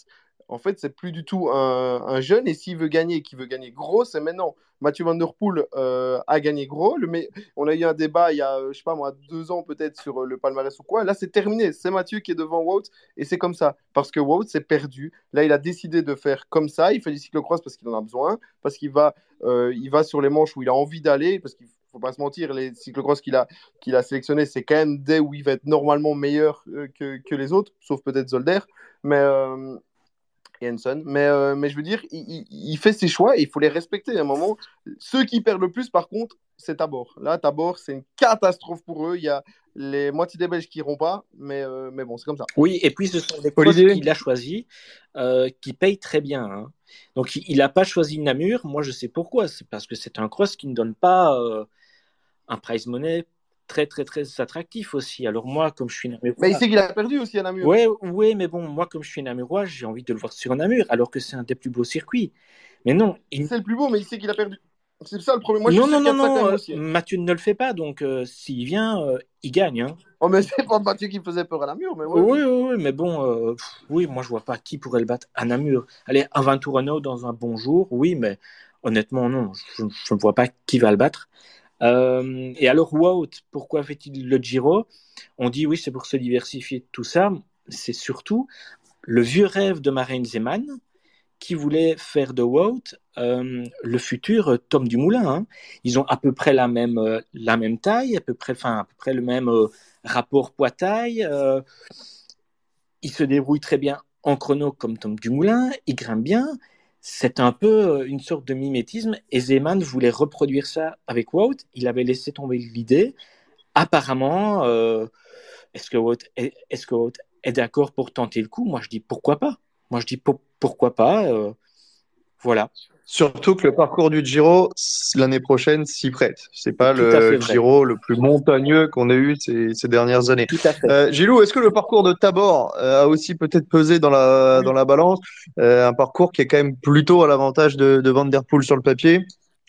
en fait, c'est plus du tout un, un jeune. Et s'il veut gagner, qu'il veut gagner gros, c'est maintenant. Mathieu Van Der Poel euh, a gagné gros. Mais on a eu un débat il y a, euh, je sais pas moi, deux ans peut-être sur euh, le palmarès ou quoi. Là, c'est terminé. C'est Mathieu qui est devant Wout et c'est comme ça. Parce que Wout s'est perdu. Là, il a décidé de faire comme ça. Il fait du cyclocross parce qu'il en a besoin, parce qu'il va, il va sur les manches où il a envie d'aller, parce qu'il faut pas se mentir, les cyclocross qu'il a, qu'il a sélectionnés, c'est quand même des où il va être normalement meilleur que, que les autres, sauf peut-être Zolder. Mais. Hanson. Mais, euh, mais je veux dire, il, il- il fait ses choix et il faut les respecter à un moment. Ceux qui perdent le plus, par contre, c'est Tabor. Là, Tabor, c'est une catastrophe pour eux. Il y a les moitiés des Belges qui iront pas, mais, euh, mais bon, c'est comme ça. Oui, et puis ce sont des Olivier qu'il a choisi, euh, qui payent très bien. hein. Donc il n'a pas choisi Namur. Moi, je sais pourquoi. C'est parce que c'est un cross qui ne donne pas euh, un prize money très très très attractif aussi. Alors moi, comme je suis Namurois, Mais il sait qu'il a perdu aussi à Namur. ouais, ouais, mais bon, moi comme je suis Namurois, j'ai envie de le voir sur Namur, alors que c'est un des plus beaux circuits. Mais non, il... C'est le plus beau, mais il sait qu'il a perdu. C'est ça le problème. Moi, je non, suis non, non, non, euh. Mathieu ne le fait pas, donc euh, s'il vient, euh, il gagne. Hein. Oh, mais c'est pas Mathieu qui faisait peur à Namur, mais ouais. Oui, oui, oui, mais bon, euh, pff, oui, moi je vois pas qui pourrait le battre à Namur. Allez, un Venturano dans un bon jour, oui, mais honnêtement, non, je je ne vois pas qui va le battre. Euh, et alors, Wout, pourquoi fait-il le Giro? On dit oui, c'est pour se diversifier, tout ça. C'est surtout le vieux rêve de Marijn Zeman qui voulait faire de Wout euh, le futur Tom Dumoulin. Hein. Ils ont à peu près la même, euh, la même taille, à peu près, enfin, à peu près le même rapport poids-taille. Euh, il se débrouille très bien en chrono comme Tom Dumoulin, il grimpe bien. C'est un peu euh, une sorte de mimétisme. Et Zeman voulait reproduire ça avec Wout. Il avait laissé tomber l'idée. Apparemment, euh, est-ce que Wout est, d'accord pour tenter le coup? Moi, je dis pourquoi pas. Moi, je dis pour- pourquoi pas. euh, Voilà. Surtout que le parcours du Giro l'année prochaine s'y prête. C'est pas le Giro le plus montagneux qu'on ait eu ces, ces, dernières années. Tout à fait. Euh, Gilou, est-ce que le parcours de Tabor euh, a aussi peut-être pesé dans la dans la balance? Euh, Un parcours qui est quand même plutôt à l'avantage de, de Van der Poel sur le papier.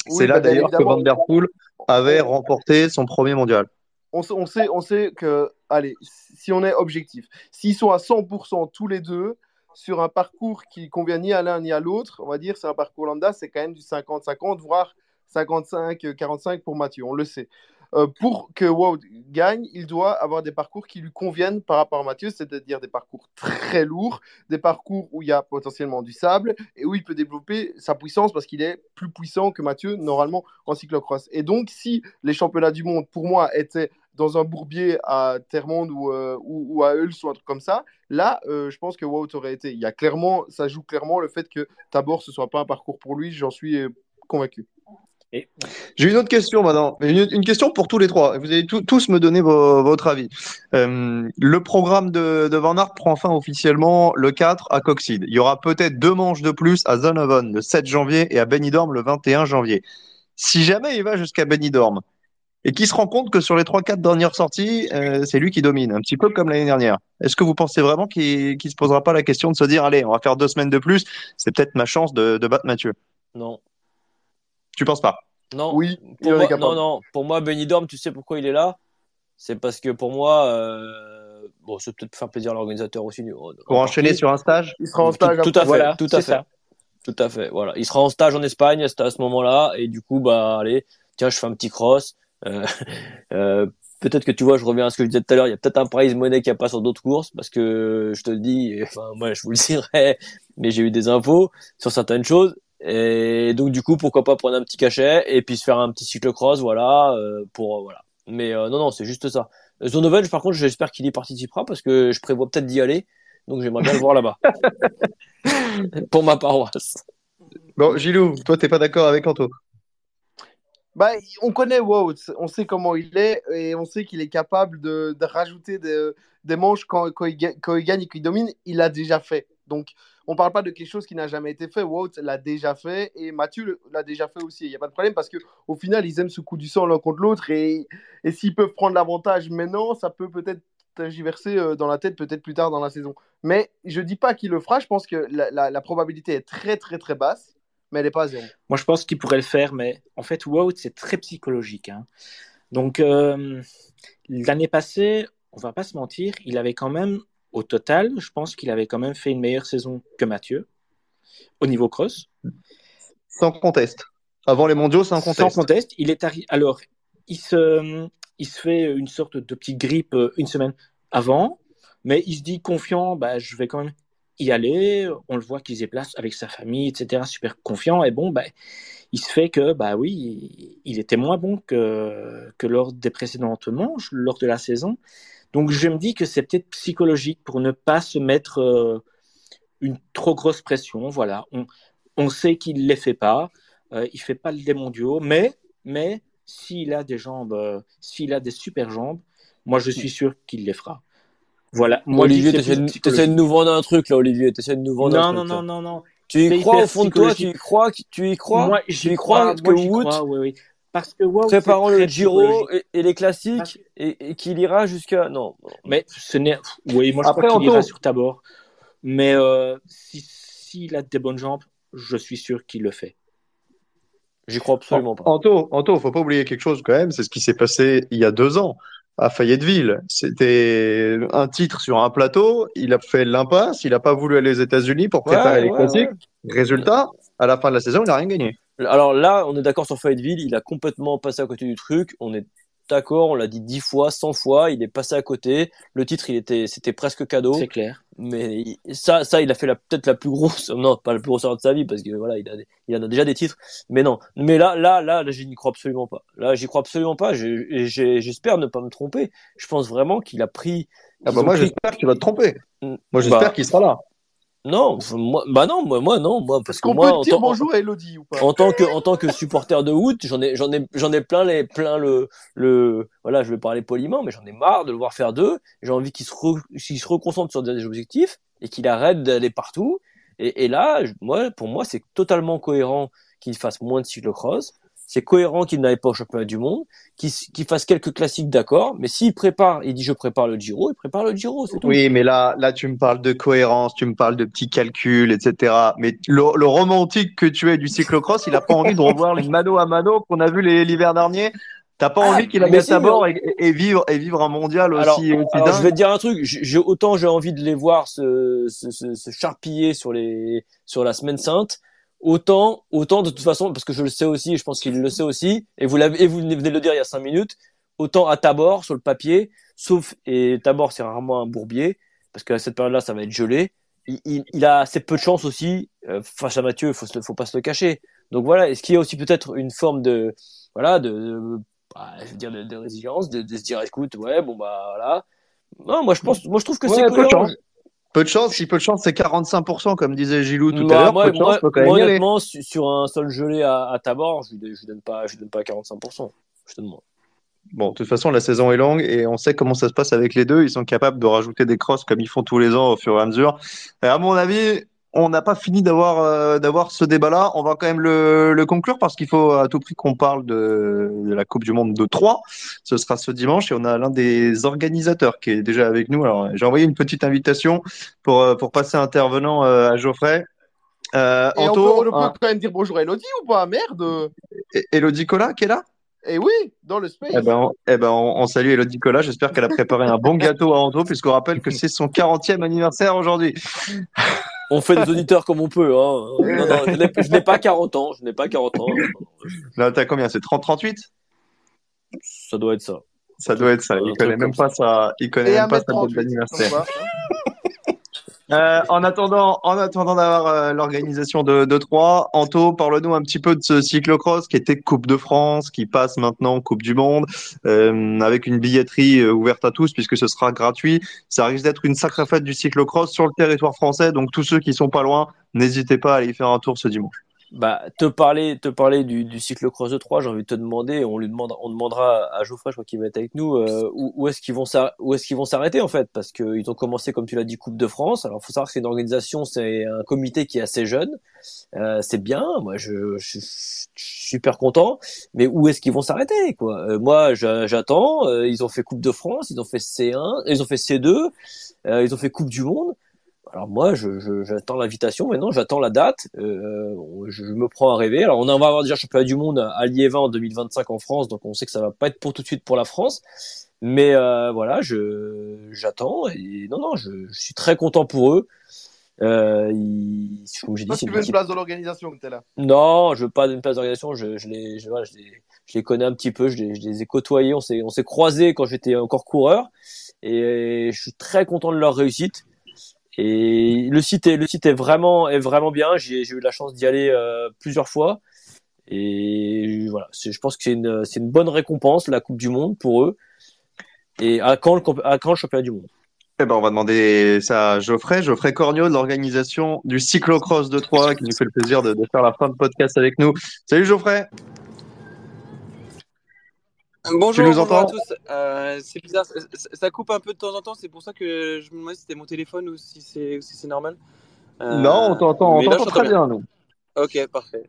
C'est là d'ailleurs que Van der Poel avait remporté son premier mondial. On, on, sait, on sait que, allez, si on est objectif, s'ils sont à 100% tous les deux, sur un parcours qui convient ni à l'un ni à l'autre, on va dire, c'est un parcours lambda, c'est quand même du 50-50, voire 55-45 pour Mathieu, on le sait. Euh, pour que Wout gagne, il doit avoir des parcours qui lui conviennent par rapport à Mathieu, c'est-à-dire des parcours très lourds, des parcours où il y a potentiellement du sable et où il peut développer sa puissance parce qu'il est plus puissant que Mathieu normalement en cyclocross. Et donc, si les championnats du monde, pour moi, étaient dans un bourbier à Termonde ou, euh, ou, à Eul ou un truc comme ça, là, euh, je pense que Wout aurait été. Il y a clairement, ça joue clairement le fait que Tabor ce soit pas un parcours pour lui, j'en suis euh, convaincu. J'ai une autre question maintenant, une, question pour tous les trois. Vous allez tous me donner votre avis. le programme de, de, Van Aert prend fin officiellement le 4 à Coxide. Il y aura peut-être deux manches de plus à Zonhoven le 7 janvier et à Benidorm le 21 janvier. Si jamais il va jusqu'à Benidorm, et qui se rend compte que sur les 3-4 dernières sorties, euh, c'est lui qui domine, un petit peu comme l'année dernière. Est-ce que vous pensez vraiment qu'il ne se posera pas la question de se dire, allez, on va faire deux semaines de plus, c'est peut-être ma chance de, de, battre Mathieu? Non. Tu penses pas? Non. Oui, pour moi, non, non. Pour moi, Benidorm, tu sais pourquoi il est là? C'est parce que pour moi, euh... bon, c'est peut-être faire plaisir à l'organisateur aussi. Pour enchaîner sur un stage? Il sera en stage. Tout, tout à fait, tout à fait. Tout à fait. Voilà, il sera en stage en Espagne à ce moment-là, et du coup, bah, allez, tiens, je fais un petit cross peut-être que tu vois, je reviens à ce que je disais tout à l'heure, il y a peut-être un prize money qui a pas sur d'autres courses, parce que je te le dis, enfin moi je vous le dirai, mais j'ai eu des infos sur certaines choses, et donc du coup pourquoi pas prendre un petit cachet et puis se faire un petit cyclocross, voilà, euh, pour voilà. Mais non non, c'est juste ça. Zonoven, par contre, j'espère qu'il y participera parce que je prévois peut-être d'y aller, donc j'aimerais bien le voir là-bas pour ma paroisse. Bon, Gilou, toi t'es pas d'accord avec Anto bah, on connaît Wout, on sait comment il est et on sait qu'il est capable de, rajouter des, manches quand, il, gagne et qu'il domine. Il l'a déjà fait. Donc, on ne parle pas de quelque chose qui n'a jamais été fait. Wout l'a déjà fait et Mathieu l'a déjà fait aussi. Il n'y a pas de problème parce qu'au final, ils aiment ce coup du sang l'un contre l'autre et, s'ils peuvent prendre l'avantage maintenant, ça peut peut-être tergiverser euh, dans la tête peut-être plus tard dans la saison. Mais je ne dis pas qu'il le fera. Je pense que la probabilité est très, très, très basse mais elle n'est pas à zéro. Moi, je pense qu'il pourrait le faire, mais en fait, Wout, c'est très psychologique. Hein. Donc, euh, l'année passée, on va pas se mentir, il avait quand même, au total, je pense qu'il avait quand même fait une meilleure saison que Mathieu, au niveau cross. Sans conteste. Avant les mondiaux, sans conteste. Sans conteste. Il est arrivé. Alors, il se, il se fait une sorte de petite grippe euh, une semaine avant, mais il se dit confiant, bah, je vais quand même y aller, on le voit qu'il se déplace avec sa famille, etc., super confiant, et bon, bah, il se fait que, bah oui, il était moins bon que, que lors des précédentes manches, lors de la saison. Donc je me dis que c'est peut-être psychologique pour ne pas se mettre euh, une trop grosse pression. Voilà, on, on sait qu'il ne les fait pas, euh, il fait pas les mondiaux, mais, mais s'il a des jambes, euh, s'il a des super jambes, moi je suis sûr qu'il les fera. Voilà. Moi, Olivier, t'essaies de, de nous vendre un truc, là, Olivier. T'essaies de nous vendre non, un truc. Non, non, non, non. Tu y crois au fond de toi, tu y crois, tu y crois? Moi, j'y crois, que Wood, oui, oui. Parce que Wout, préparant le Giro et, les classiques, et, qu'il ira jusqu'à, non. Mais ce n'est, oui, moi, je crois qu'il ira sur Tabor. Mais, euh, si, s'il a des bonnes jambes, je suis sûr qu'il le fait. J'y crois absolument pas. Anto, Anto, faut pas oublier quelque chose quand même, c'est ce qui s'est passé il y a deux ans à Fayetteville. C'était un titre sur un plateau. Il a fait l'impasse. Il n'a pas voulu aller aux États-Unis pour préparer les classiques. Résultat, à la fin de la saison, il n'a rien gagné. Alors là, on est d'accord sur Fayetteville. Il a complètement passé à côté du truc. On est d'accord, on l'a dit dix fois, cent fois, il est passé à côté. Le titre, il était, c'était presque cadeau. C'est clair. Mais ça, ça, il a fait la, peut-être la plus grosse, non, pas la plus grosse erreur de sa vie, parce que voilà, il a, il en a déjà des titres. Mais non. Mais là, là, là, là, j'y crois absolument pas. Là, j'y crois absolument pas. J'espère ne pas me tromper. Je pense vraiment qu'il a pris. Ah bah moi, j'espère qu'il va te tromper. Moi, j'espère bah, qu'il sera là. Non, moi, bah non, moi, moi non, moi parce que moi, peut dire bonjour à Elodie ou pas? En tant que, en tant que supporter de Wood, j'en ai, j'en ai, j'en ai plein les, plein le, le, voilà, je vais parler poliment, mais j'en ai marre de le voir faire deux. J'ai envie qu'il se, re, qu'il se reconcentre sur des objectifs et qu'il arrête d'aller partout Et, et là, moi, pour moi, c'est totalement cohérent qu'il fasse moins de cyclocross. C'est cohérent qu'il n'aille pas au championnat du monde, qu'il fasse quelques classiques, d'accord. Mais s'il prépare, il dit je prépare le Giro, il prépare le Giro, c'est tout. Oui, mais là, là, tu me parles de cohérence, tu me parles de petits calculs, etc. Mais le, le romantique que tu es du cyclocross, il a pas envie de revoir les mano à mano qu'on a vu l'hiver dernier. T'as pas Ah, envie qu'il aille mais à bord et, et vivre et vivre un mondial Alors, aussi, aussi alors, dingue. je vais te dire un truc. J'ai autant j'ai envie de les voir se, se, se, se charpiller sur les sur la semaine sainte. Autant, autant de toute façon, parce que je le sais aussi, je pense qu'il le sait aussi, et vous l'avez, et vous venez de le dire il y a cinq minutes. Autant à Tabor sur le papier, sauf et Tabor c'est rarement un bourbier, parce qu'à cette période-là ça va être gelé. Il, il, il a assez peu de chance aussi euh, face à Mathieu, faut se faut pas se le cacher. Donc voilà, est-ce qu'il y a aussi peut-être une forme de voilà de, de bah, je veux dire de, de résilience, de, de se dire écoute ouais bon bah voilà. Non, moi je pense, moi je trouve que Ouais, c'est cohérent. Peu de chance, si peu de chance, c'est 45%, comme disait Gilou tout Bah, à l'heure. moi, Peu de chance, moi, quand même moi, y honnêtement, sur un sol gelé à, à Tabor, je, lui donne- je lui donne pas, je lui donne pas 45%. Je te demande. Bon, de toute façon, la saison est longue et on sait comment ça se passe avec les deux. Ils sont capables de rajouter des crosses comme ils font tous les ans au fur et à mesure. Et à mon avis, on n'a pas fini d'avoir euh, d'avoir ce débat-là. On va quand même le, le conclure parce qu'il faut à tout prix qu'on parle de, de la Coupe du Monde de 3. Ce sera ce dimanche et on a l'un des organisateurs qui est déjà avec nous. Alors, j'ai envoyé une petite invitation pour euh, pour passer intervenant euh, à Geoffrey. Euh, Et on peut, on peut hein, quand même dire bonjour à Elodie ou pas? Merde Elodie Collat qui est là? Et oui, dans le space. Eh ben, on, eh ben, on, on salue Elodie Collat. J'espère qu'elle a préparé un bon gâteau à Anto, puisqu'on rappelle que c'est son 40e anniversaire aujourd'hui. On fait des auditeurs comme on peut. Hein. Non, non, je n'ai- pas 40 ans. Je n'ai pas 40 ans. Là, t'as combien? C'est 30-38? Ça doit être ça. Ça doit être ça. Il connaît même pas sa, il connaît Et même pas sa 1m38, date d'anniversaire. Euh, en attendant, en attendant d'avoir euh, l'organisation de, de 3, Anto, parle-nous un petit peu de ce cyclocross qui était Coupe de France, qui passe maintenant Coupe du Monde, euh, avec une billetterie ouverte à tous puisque ce sera gratuit. Ça risque d'être une sacrée fête du cyclocross sur le territoire français, donc tous ceux qui sont pas loin, n'hésitez pas à aller faire un tour ce dimanche. Bah, te parler, te parler du, du cyclocross de 3, j'ai envie de te demander, on lui demande, on demandera à Geoffrey, je crois qu'il va être avec nous, euh, où, où est-ce qu'ils vont s'arrêter en fait, parce qu'ils ont commencé, comme tu l'as dit, Coupe de France. Alors, faut savoir que c'est une organisation, c'est un comité qui est assez jeune. Euh, c'est bien, moi, je, je, suis super content. Mais où est-ce qu'ils vont s'arrêter, quoi? Euh, Moi, j'a- j'attends. euh, ils ont fait Coupe de France, ils ont fait C1, ils ont fait C2, euh, ils ont fait Coupe du Monde. Alors moi, je, je- j'attends l'invitation. Maintenant, j'attends la date. Euh, je me prends à rêver. Alors on en va avoir déjà le championnat du monde à Liévin en 2025 en France, donc on sait que ça va pas être pour tout de suite pour la France. Mais euh, voilà, je j'attends et non non, je, je suis très content pour eux. Euh, ils, comme j'ai dit, une tu veux une place dans l'organisation que là? non, je veux pas d'une place d'organisation. Je, je les, je, voilà, je les, je les connais un petit peu. Je les, je les ai côtoyés. On s'est, on s'est croisés quand j'étais encore coureur. Et je suis très content de leur réussite. Et le site est, vraiment, est vraiment bien. J'ai, eu la chance d'y aller euh, plusieurs fois. Et voilà, je pense que c'est une, c'est une bonne récompense la Coupe du Monde pour eux. Et à quand le, à quand le championnat du monde? Eh ben, on va demander ça à Geoffrey, Geoffrey Cornio de l'organisation du cyclocross de Troyes, qui nous fait le plaisir de faire la fin de podcast avec nous. Salut Geoffrey. Bonjour, Tu nous bonjour à tous. Euh, c'est bizarre, ça, coupe un peu de temps en temps, c'est pour ça que je me demandais si c'était mon téléphone ou si c'est si normal. Euh, non, on t'entend, très bien, nous. Ok, parfait.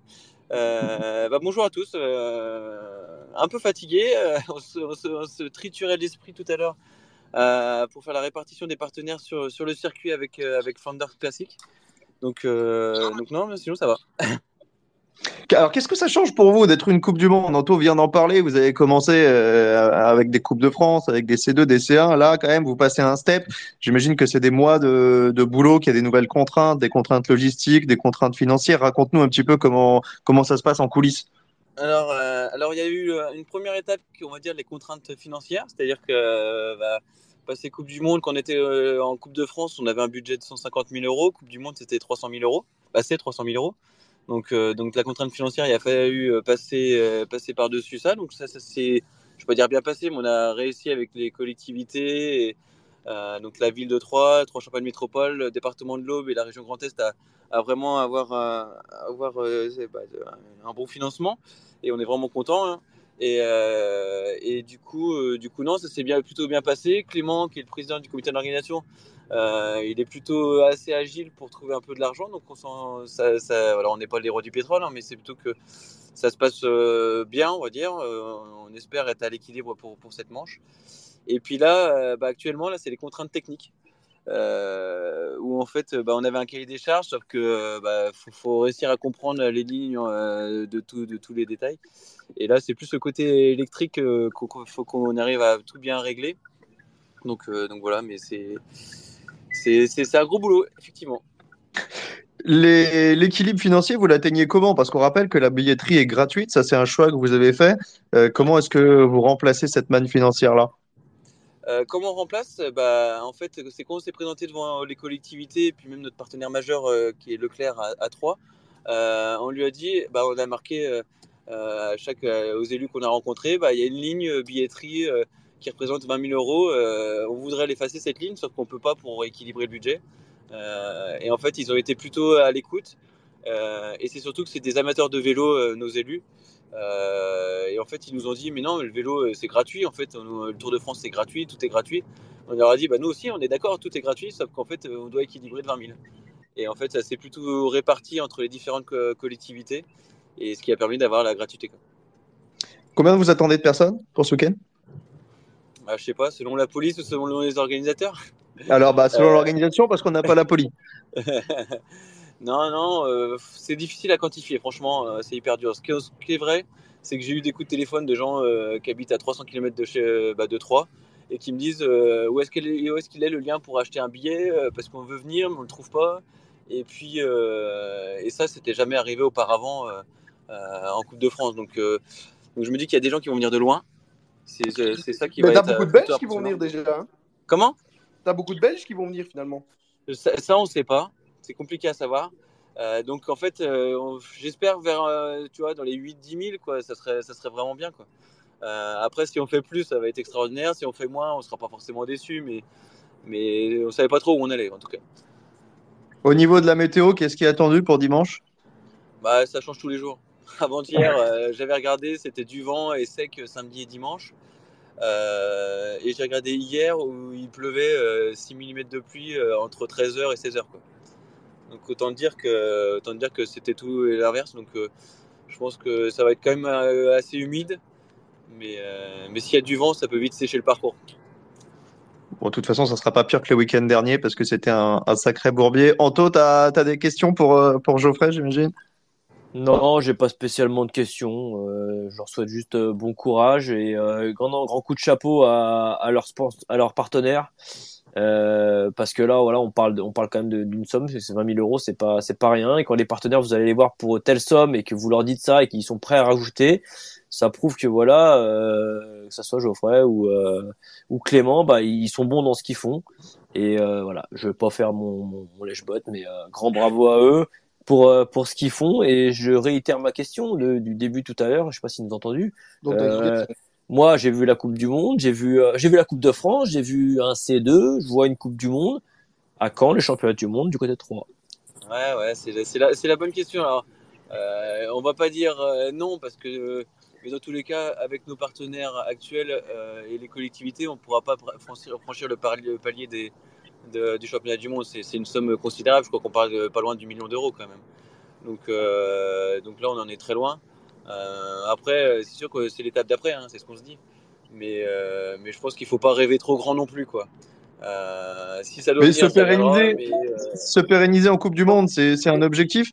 Euh, bah, bonjour à tous. un peu fatigué, on, se, on se- on se triturait l'esprit tout à l'heure pour faire la répartition des partenaires sur, sur le circuit avec, avec Founder Classic. Donc, donc non, mais sinon ça va. Alors, qu'est-ce que ça change pour vous d'être une Coupe du Monde? Anto vient d'en parler. Vous avez commencé euh, avec des Coupes de France, avec des C2, des C1. Là, quand même, vous passez un step. J'imagine que c'est des mois de, boulot, qu'il y a des nouvelles contraintes, des contraintes logistiques, des contraintes financières. Raconte-nous un petit peu comment, comment ça se passe en coulisses. Alors, euh, alors il y a eu euh, une première étape, on va dire les contraintes financières, c'est-à-dire que bah, passer Coupe du Monde, quand on était en Coupe de France, on avait un budget de 150 000 euros. Coupe du Monde, c'était 300 000 euros. Passer 300 000 euros. Donc, euh, donc la contrainte financière, il a fallu euh, passer, euh, passer par-dessus ça. Donc ça, ça c'est, je pas dire bien passé, mais on a réussi avec les collectivités, donc la ville de Troyes, Troyes Champagne Métropole, le département de l'Aube et la région Grand Est à, vraiment avoir, avoir bah, un bon financement et on est vraiment content. hein. Et, et du coup, du coup, non, ça s'est plutôt bien passé. Clément, qui est le président du comité d'organisation, euh, il est plutôt assez agile pour trouver un peu de l'argent. Donc, on n'est pas les rois du pétrole, hein, mais c'est plutôt que ça se passe bien, on va dire. on espère être à l'équilibre pour, cette manche. Et puis là, bah, actuellement, là, c'est les contraintes techniques. Euh, où en fait bah, on avait un cahier des charges, sauf que bah, faut, réussir à comprendre les lignes euh, de, tous les détails. Et là, c'est plus le côté électrique euh, qu'il faut qu'on arrive à tout bien régler. Donc voilà, mais c'est c'est un gros boulot, effectivement. L'équilibre financier, vous l'atteignez comment? Parce qu'on rappelle que la billetterie est gratuite, ça c'est un choix que vous avez fait. comment est-ce que vous remplacez cette manne financière-là? Euh, comment on remplace? Bah, En fait, c'est quand on s'est présenté devant les collectivités, et puis même notre partenaire majeur euh, qui est Leclerc à, à 3, euh, on lui a dit, bah, on a marqué à chaque, aux élus qu'on a rencontrés, bah, il y a une ligne billetterie qui représente 20 000 euros. on voudrait l'effacer cette ligne, sauf qu'on ne peut pas pour équilibrer le budget. et en fait, ils ont été plutôt à l'écoute. et c'est surtout que c'est des amateurs de vélo, nos élus. Euh, et en fait, ils nous ont dit, mais non, le vélo, euh, c'est gratuit. En fait, le Tour de France, c'est gratuit, tout est gratuit. On leur a dit, bah, nous aussi, on est d'accord, tout est gratuit, sauf qu'en fait, on doit équilibrer de 20 000. Et en fait, ça s'est plutôt réparti entre les différentes collectivités, et ce qui a permis d'avoir la gratuité. Combien vous attendez de personnes pour ce week-end? Bah, Je sais pas, selon la police ou selon les organisateurs. Alors, bah, selon euh. l'organisation, parce qu'on n'a pas la police. Non, non, euh, c'est difficile à quantifier, franchement, euh, c'est hyper dur. Ce qui, est vrai, c'est que j'ai eu des coups de téléphone de gens qui habitent à 300 km de chez bah, de Troyes et qui me disent où est-ce qu'il est, est, le lien pour acheter un billet parce qu'on veut venir, mais on ne le trouve pas. Et puis, et ça, c'était jamais arrivé auparavant en Coupe de France. Donc, donc je me dis qu'il y a des gens qui vont venir de loin. C'est ça qui mais va être. as beaucoup de Belges qui vont venir déjà. Hein Comment? T'as beaucoup de Belges qui vont venir finalement. Ça, ça on ne sait pas c'est compliqué à savoir. Euh, donc en fait, euh, j'espère vers, euh, tu vois, dans les 8-10 000, quoi, ça serait, ça serait vraiment bien, quoi. après, si on fait plus, ça va être extraordinaire. Si on fait moins, on sera pas forcément déçu, mais, mais on savait pas trop où on allait, en tout cas. Au niveau de la météo, qu'est-ce qui est attendu pour dimanche? Bah, ça change tous les jours. Avant-hier, j'avais regardé, c'était du vent et sec samedi et dimanche. et j'ai regardé hier où il pleuvait 6 mm de pluie entre 13h et 16h. Quoi. Donc autant dire que, autant dire que c'était tout l'inverse. Donc euh, je pense que ça va être quand même euh, assez humide. Mais, euh, mais s'il y a du vent, ça peut vite sécher le parcours. Bon, de toute façon, ça ne sera pas pire que le week-end dernier parce que c'était un, sacré bourbier. Anto, tu as, des questions pour, pour Geoffrey, j'imagine? Non, j'ai pas spécialement de questions. je leur souhaite juste bon courage et grand, grand coup de chapeau à, à, leur, à leurs partenaires. Euh, parce que là, voilà, on parle, on parle quand même d'une somme, c'est 20 000 euros, c'est pas, c'est pas rien. Et quand les partenaires, vous allez les voir pour telle somme et que vous leur dites ça et qu'ils sont prêts à rajouter, ça prouve que voilà, euh, que ça soit Geoffrey ou euh, ou Clément, bah ils sont bons dans ce qu'ils font. Et euh, voilà, je vais pas faire mon, mon, mon lèche-bot, mais euh, grand bravo à eux pour euh, pour ce qu'ils font. Et je réitère ma question du début tout à l'heure. Je sais pas si vous avez entendu. Donc, moi, j'ai vu la Coupe du Monde, j'ai vu, euh, j'ai vu la Coupe de France, j'ai vu un C2, je vois une Coupe du Monde. À quand les championnats du monde du côté de 3 Ouais, ouais, c'est la, la, bonne question. Alors, euh, on va pas dire euh, non parce que, mais dans tous les cas, avec nos partenaires actuels euh, et les collectivités, on ne pourra pas franchir, franchir le, palier des, du championnat du monde. C'est une somme considérable. Je crois qu'on parle de, pas loin du million d'euros quand même. Donc, donc là, on en est très loin. Euh, après, euh, c'est sûr que c'est l'étape d'après, hein, c'est ce qu'on se dit. Mais, euh, mais je pense qu'il ne faut pas rêver trop grand non plus. Quoi. si ça doit mais, se, pérenniser, se pérenniser en Coupe du Monde, c'est un objectif?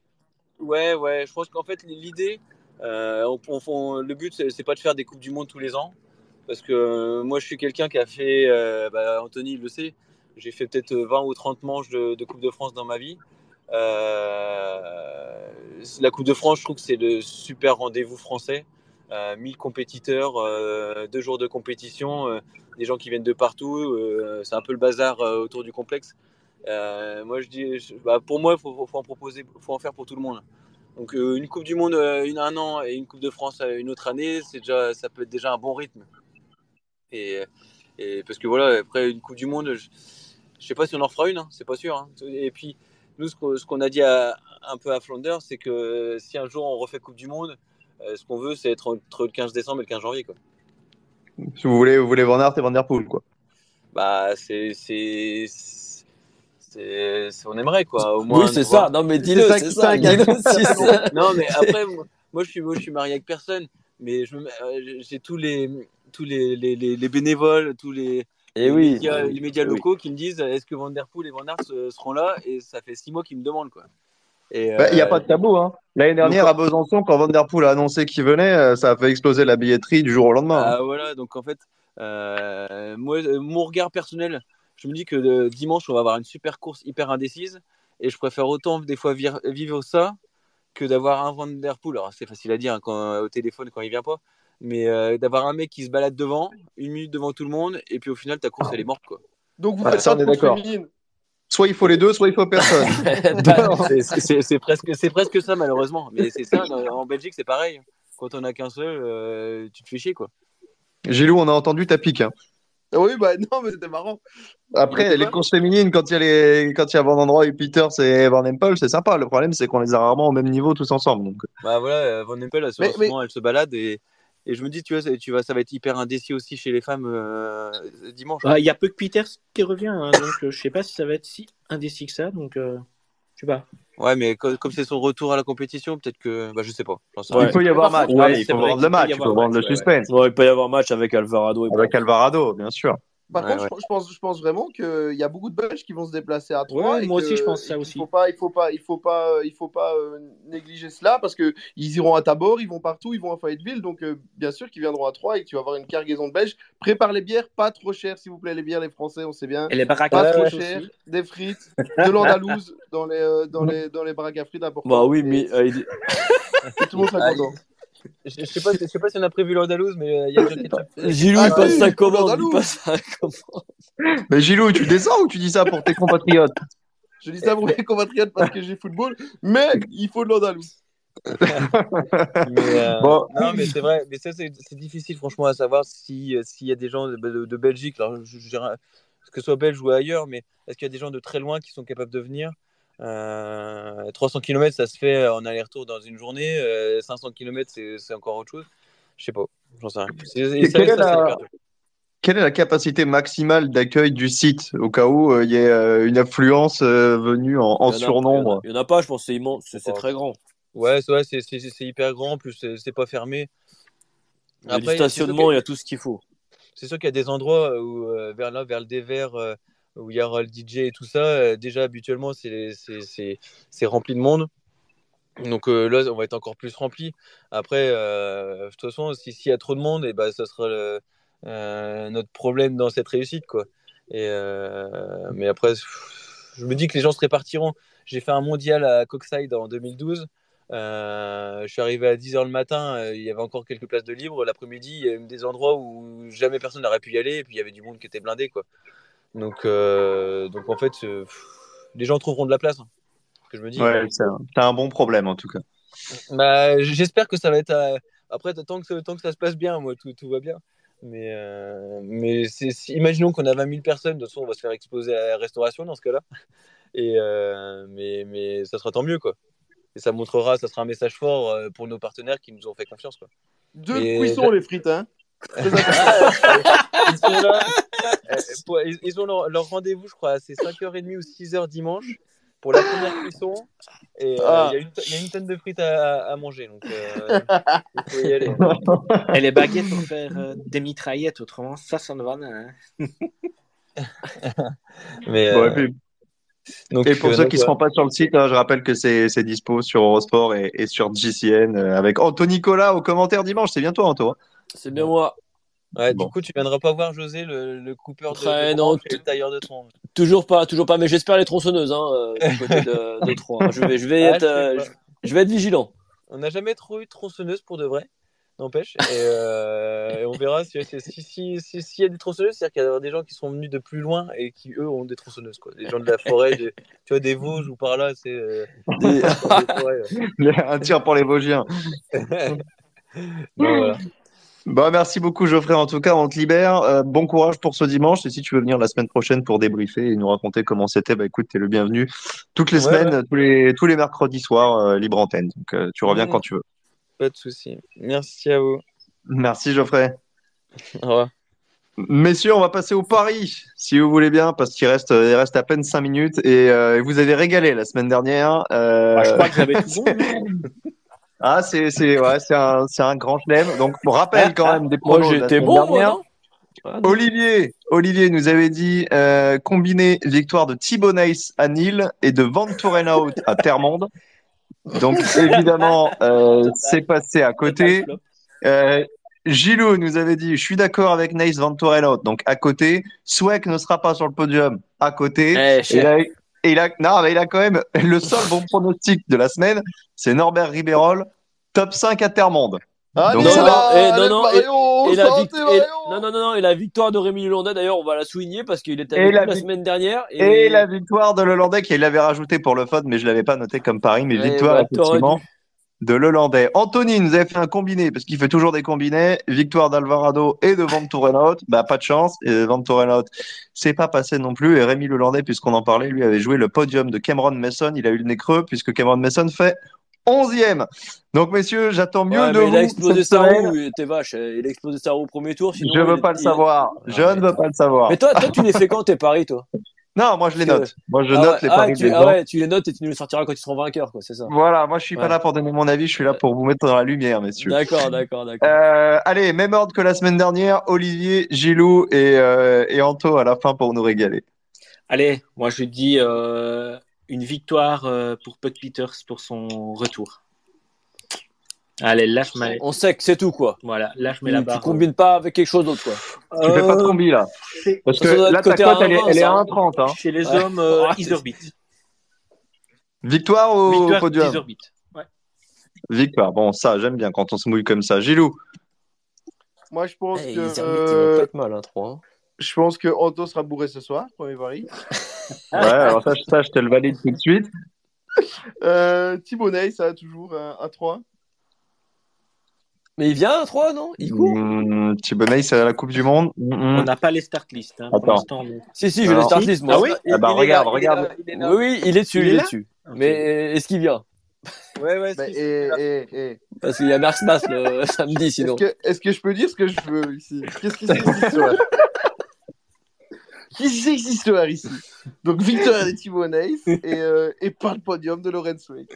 Ouais, ouais, je pense qu'en fait, l'idée, le but, c'est pas de faire des Coupes du Monde tous les ans. Parce que moi, je suis quelqu'un qui a fait, bah, Anthony le sait, j'ai fait peut-être 20 ou 30 manches de, Coupe de France dans ma vie. Euh, la Coupe de France, je trouve que c'est le super rendez-vous français. 1000 euh, compétiteurs, euh, deux jours de compétition, des gens qui viennent de partout. c'est un peu le bazar autour du complexe. moi, je dis, bah, pour moi, il faut, en faut en faire pour tout le monde. Donc, une Coupe du Monde une, un an et une Coupe de France une autre année, déjà, ça peut être déjà un bon rythme. Et, parce que voilà, après une Coupe du Monde, ne sais pas si on en fera une, hein, c'est pas sûr. Hein. Et puis, nous, ce qu'on a dit un peu à Flanders, c'est que si un jour on refait Coupe du Monde, Euh, ce qu'on veut, c'est être entre le 15 décembre et le 15 janvier. Quoi. Si vous voulez, vous voulez Van Aert et Van Der Poel, quoi. Bah, c'est. c'est... c'est- c'est- on aimerait quoi au moins Oui, c'est ça. Non, mais dis-le, c'est ça. ça qui- Dis-le, c'est ça. non mais après moi, moi, je suis moi, je suis marié avec personne mais je euh, j'ai tous les tous les, les, les, les bénévoles tous les Et les oui. médias, les médias Oui. locaux qui me disent est-ce que Van Der Poel et Van Aert se- seront là? Et ça fait six mois qu'ils me demandent quoi Il n'y a euh, pas de tabou. Hein. L'année dernière, à Besançon, quand Van Der Poel a annoncé qu'il venait, euh, ça a fait exploser la billetterie du jour au lendemain. hein. Ah, voilà, donc en fait, euh, moi, euh, mon regard personnel, je me dis que euh, dimanche, on va avoir une super course hyper indécise et je préfère autant des fois vivre ça que d'avoir un Van Der Poel. Alors, c'est facile à dire hein, quand, au téléphone quand il vient pas, mais euh, d'avoir un mec qui se balade devant, une minute devant tout le monde et puis au final, ta course, elle est morte. Quoi. Donc vous Ouais, faites ça, on est d'accord. Soit il faut les deux, soit il faut personne. C'est- c'est presque, c'est presque ça, malheureusement. Mais c'est ça, dans- en Belgique, c'est pareil. Quand on a qu'un seul, euh, tu te fais chier. quoi. Gilou, on a entendu ta pique. hein. Oui, bah non, mais c'était marrant. Après, les courses féminines, quand il y a les, quand il y a Van Android et Peters et Van Empel, c'est sympa. Le problème, c'est qu'on les a rarement au même niveau tous ensemble. Donc, Bah voilà, euh, Van Empel, elle, se- Mais- moment, elle se balade et, et je me dis, tu vois, tu vas, ça va être hyper indécis aussi chez les femmes euh, dimanche. Ah, Il y a peu que Peters qui revient, hein, donc euh, je sais pas si ça va être si indécis que ça. Donc, euh, je sais pas. Ouais, mais co- comme c'est son retour à la compétition, peut-être que, bah je sais pas. sais Ouais. il peut y avoir match. Ouais, Ouais, il faut vendre le match, il faut vendre le suspense. Ouais, il peut y avoir match avec Alvarado et Avec Alvarado, bien sûr. Par Ouais, contre, ouais. je, je pense, je pense vraiment qu'il y a beaucoup de Belges qui vont se déplacer à Troyes. Ouais, et moi que- aussi, je pense ça et qu'il aussi. Faut pas, il faut pas, il faut pas, il faut pas euh, négliger cela parce que ils iront à Tabor, ils vont partout, ils vont à Fayetteville, donc euh, bien sûr qu'ils viendront à Troyes et que tu vas avoir une cargaison de Belges. Prépare les bières, pas trop chères, s'il vous plaît, les bières, les Français, on sait bien. Et les baraques Pas à trop aussi. des frites, de l'andalouse dans les, euh, dans les, dans les baraques à frites important. Bah oui, Et mais euh, il- tout le monde sera Ah, content. Je, je sais pas, je sais pas si on a prévu l'Andalouse, mais euh, il y a déjà. Gilou, Ah il passe sa commande. Il passe sa commande. Mais Gilou, tu descends ou tu dis ça pour tes compatriotes? Je dis ça pour mes compatriotes parce que j'ai football, mais il faut de l'andalouse. Mais, euh, Bon. Non, mais c'est vrai, mais ça, c'est c'est difficile, franchement, à savoir si, euh, s'il y a des gens de, de- de Belgique, alors, je, je dirais, que ce soit belge ou ailleurs, mais est-ce qu'il y a des gens de très loin qui sont capables de venir? Euh, 300 km, ça se fait en aller-retour dans une journée. euh, 500 km, c'est encore autre chose. Je sais pas, j'en sais rien. Ça, quelle, est la... hyper dur. quelle est la capacité maximale d'accueil du site au cas où euh, il y ait euh, une affluence euh, venue en, en Il y en a- surnombre? Il y en a pas, je pense, c'est immense, c'est c'est très grand. Ouais, c'est ouais, c'est- hyper grand, en plus c'est pas fermé. Il y a du Après, stationnement, il y a tout ce qu'il faut. C'est sûr qu'il y a des endroits où, euh, vers là, vers le dévers, euh, où il y aura le DJ et tout ça. euh, déjà, habituellement, c'est rempli de monde. Donc euh, là, on va être encore plus rempli. Après, euh, de toute façon, si- s'il y a trop de monde, et ben, ça sera notre problème dans cette réussite. Quoi. Et, mais après, je me dis que les gens se répartiront. J'ai fait un mondial à Coxside en 2012. Euh, je suis arrivé à 10h le matin, il y avait encore quelques places de libre. L'après-midi, il y a eu des endroits où jamais personne n'aurait pu y aller, et puis il y avait du monde qui était blindé. Quoi. Donc, euh, donc en fait, euh, pff, les gens trouveront de la place. hein, que je me dis. Ouais, c'est un, bon problème en tout cas. Bah, j'espère que ça va être. euh, Après, tant que, tant que ça se passe bien, moi, tout, tout va bien. Mais, euh, mais c'est, si- imaginons qu'on a 20 000 personnes, de toute façon, on va se faire exposer à la restauration dans ce cas-là. Et, euh, mais, mais ça sera tant mieux, quoi. Et ça montrera, ça sera un message fort pour nos partenaires qui nous ont fait confiance, quoi. Deux Mais- cuissons, les frites, hein. Ils sont là. pour- ils, ils ont leur, leur rendez-vous, je crois, c'est 5h30 ou 6h dimanche pour la première cuisson. Et euh, il Ah. y, a une tonne- il y a une tonne de frites à, à manger. Donc, euh, il faut y aller. Et les baguettes pour faire euh, des mitraillettes, autrement, ça, ça ne va pas. Hein. Mais, euh, et, puis- donc, et pour euh, ceux donc, qui ne ouais. seront pas sur le site, hein, je rappelle que c'est c'est dispo sur Eurosport et, et sur JCN euh, avec Anthony Nicolas au commentaire dimanche. C'est bien toi, Anto. hein C'est bien moi. Ouais, Bon. Du coup, tu viendras pas voir José, le, le coupeur de, Ouais, de non, et le tailleur de tronc. Toujours pas, toujours pas, mais j'espère les tronçonneuses, hein, euh, du côté de, de Troyes. Je vais, je vais Ah, être, je sais euh, je, je vais être vigilant. On n'a jamais trop eu de tronçonneuse pour de vrai, n'empêche. Et, euh, et on verra si si si si si- s'il y a des tronçonneuses, c'est-à-dire qu'il y a des gens qui sont venus de plus loin et qui eux ont des tronçonneuses quoi. Des gens de la forêt, des- tu vois des Vosges ou par là, c'est euh, Des- des forêts, ouais. Un tir pour les Vosgiens. Non, voilà. Bah, merci beaucoup, Geoffrey. En tout cas, on te libère. Euh, bon courage pour ce dimanche. Et si tu veux venir la semaine prochaine pour débriefer et nous raconter comment c'était, bah écoute, t'es le bienvenu. Toutes les Ouais, semaines, tous les tous les mercredis soirs, euh, libre antenne. Donc, euh, tu reviens quand tu veux. Pas de souci. Merci à vous. Merci Geoffrey. Au revoir. Messieurs, on va passer au pari, si vous voulez bien, parce qu'il reste, il reste à peine 5 minutes et euh, vous avez régalé la semaine dernière. Euh... Bah, je crois que j'avais tout bon. Ah, c'est c'est ouais, c'est un c'est un grand chelem. Donc, on rappelle quand même des Moi, de la j'étais bon, moi, dernière. non Ah, non? Olivier, Olivier nous avait dit euh, combiner victoire de Thibaut Nice à Nîmes et de Van Tourenhout à Termonde. Donc évidemment, euh, c'est passé à côté. Euh, Gilou nous avait dit je suis d'accord avec Nice Van Tourenhout, donc à côté. Swek ne sera pas sur le podium, à côté. Eh, Et là, et il a, non, mais il a quand même le seul bon pronostic de la semaine, c'est Norbert Ribérol, top 5 à Donc, Non, non, non, et, la victoire de Rémi Lelandais, d'ailleurs, on va la souligner parce qu'il était avec la la semaine dernière. Et, Et, la victoire de Lelandais, qu'il avait rajouté pour le fun, mais je l'avais pas noté comme pari, mais Ouais, victoire bah, effectivement dû. De Lelandais. Anthony nous avait fait un combiné, parce qu'il fait toujours des combinés. Victoire d'Alvarado et de Van Tourenhout. Bah, pas de chance. Et Van Tourenhout, c'est pas passé non plus. Et Rémi Lelandais, puisqu'on en parlait, lui avait joué le podium de Cameron Mason. Il a eu le nez creux, puisque Cameron Mason fait 11e. Donc, messieurs, j'attends mieux Ouais, de mais il a vous explosé sa roue, était vache. Il a explosé sa roue au premier tour. Sinon, Je veux il- pas le il- savoir. Je Ah, ne mais veux pas le savoir. Mais toi, toi, tu les fais quand tes paris, toi? Non, moi, je les note. Moi, je ah note ouais, les ah, paris tu, des ah gens. ouais, tu les notes et tu nous les sortiras quand ils seront vainqueurs, quoi, c'est ça. Voilà, moi je suis pas là pour donner mon avis, je suis là pour vous mettre dans la lumière, messieurs. D'accord, d'accord, d'accord. Euh, allez, même ordre que la semaine dernière, Olivier, Gilou et, euh, et Anto à la fin pour nous régaler. Allez, moi je dis euh, une victoire euh, pour Puck Peters pour son retour. Allez, lâche ma... On sait que c'est tout, quoi. Voilà, lâche Tu, la tu barre. combines pas avec quelque chose d'autre, quoi. Tu fais pas de combi là. Parce que là, ta cote, elle est, 1,20, elle est à ça. 1,30. Hein. Chez les Ouais. hommes, euh, Isorbit. Victoire au Victoire podium. Ouais. Victoire, bon, ça, j'aime bien quand on se mouille comme ça. Gilou, Moi, je pense Eh, que. euh, pas mal, hein, 3. Je pense que Anto sera bourré ce soir, premier pari. ouais, alors ça, ça, je te le valide tout de suite. Euh, Thibaut Ney, ça a toujours un, un 3. Mais il vient à 3, non? Il court? Mmh, Thibonnet, c'est à la Coupe du Monde. Mmh, mmh. On n'a pas les start list hein, pour Attends. l'instant. mais- Si, si, je Alors, les start list, moi. Ah oui? Il- Ah bah, regarde, là, il est regarde. là, il est là. Oui, oui, il est dessus, Il il est dessus. Mais est-ce qu'il vient? Ouais, ouais, Bah, et, et, et. Parce qu'il y a Mercedes le samedi, Est-ce sinon. que, est-ce que je peux dire ce que je veux ici? Qu'est-ce qui se passe que cette histoire ici Donc, victoire de Thibaut Ney et, euh, et pas le podium de Lorenz Wake.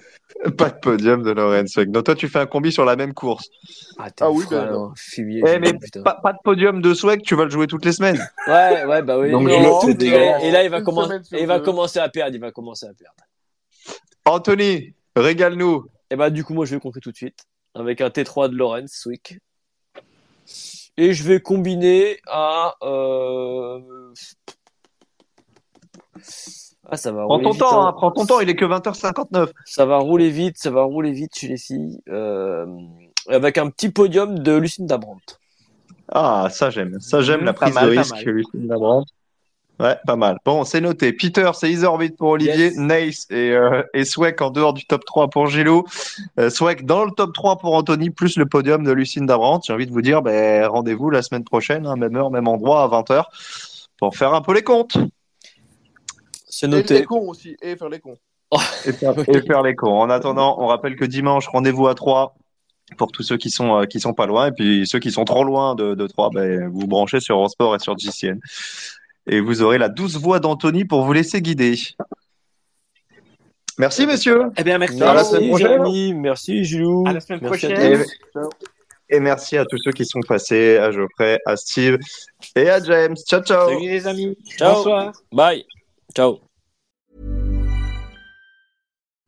Pas de podium de Lorenz. Donc toi, tu fais un combi sur la même course. Ah, Ah oui, fou, ben, fumier, Eh, mais putain. pas, pas de podium de Swag, tu vas le jouer toutes les semaines. Ouais, ouais, bah oui. Mais et, là, il va, commencer, il va à perdre, il va commencer à perdre. Anthony, régale-nous. Et bah, du coup, moi, je vais compter tout de suite avec un T3 de Lorenz, Swick. Et je vais combiner à. Euh... Ah, ça va Prends rouler ton vite. temps, hein. hein, prends ton temps, il est que 20h59. Ça va rouler vite, ça va rouler vite chez les filles. Euh... Avec un petit podium de Lucinda Brandt. Ah, ça j'aime. Ça j'aime Mmh, la prise mal, de risque, mal. Lucien Labranche. Ouais, pas mal. Bon, c'est noté. Peter, c'est Isorbit pour Olivier, Yes. Nace et, euh, et en dehors du top 3 pour Gilo. Euh, Swek dans le top 3 pour Anthony, plus le podium de Lucinda Brandt. J'ai envie de vous dire, ben, rendez-vous la semaine prochaine, hein, même heure, même endroit, à 20h, pour faire un peu les comptes C'est Et les noté. cons aussi, et faire les cons. et faire, et faire les comptes. En attendant, on rappelle que dimanche, rendez-vous à 3 pour tous ceux qui sont, euh, qui sont pas loin. Et puis ceux qui sont trop loin de, de 3, ben, vous branchez sur Eurosport et sur JCN. Et vous aurez la douce voix d'Anthony pour vous laisser guider. Merci, messieurs. Eh bien, merci. À la semaine Merci, prochaine. Jérémy. Merci, Gilou. À la semaine Merci prochaine. tous. Et, et merci à tous ceux qui sont passés, à Geoffrey, à Steve et à James. Ciao, ciao. Salut les amis. Ciao. Bonsoir. Bye. Ciao.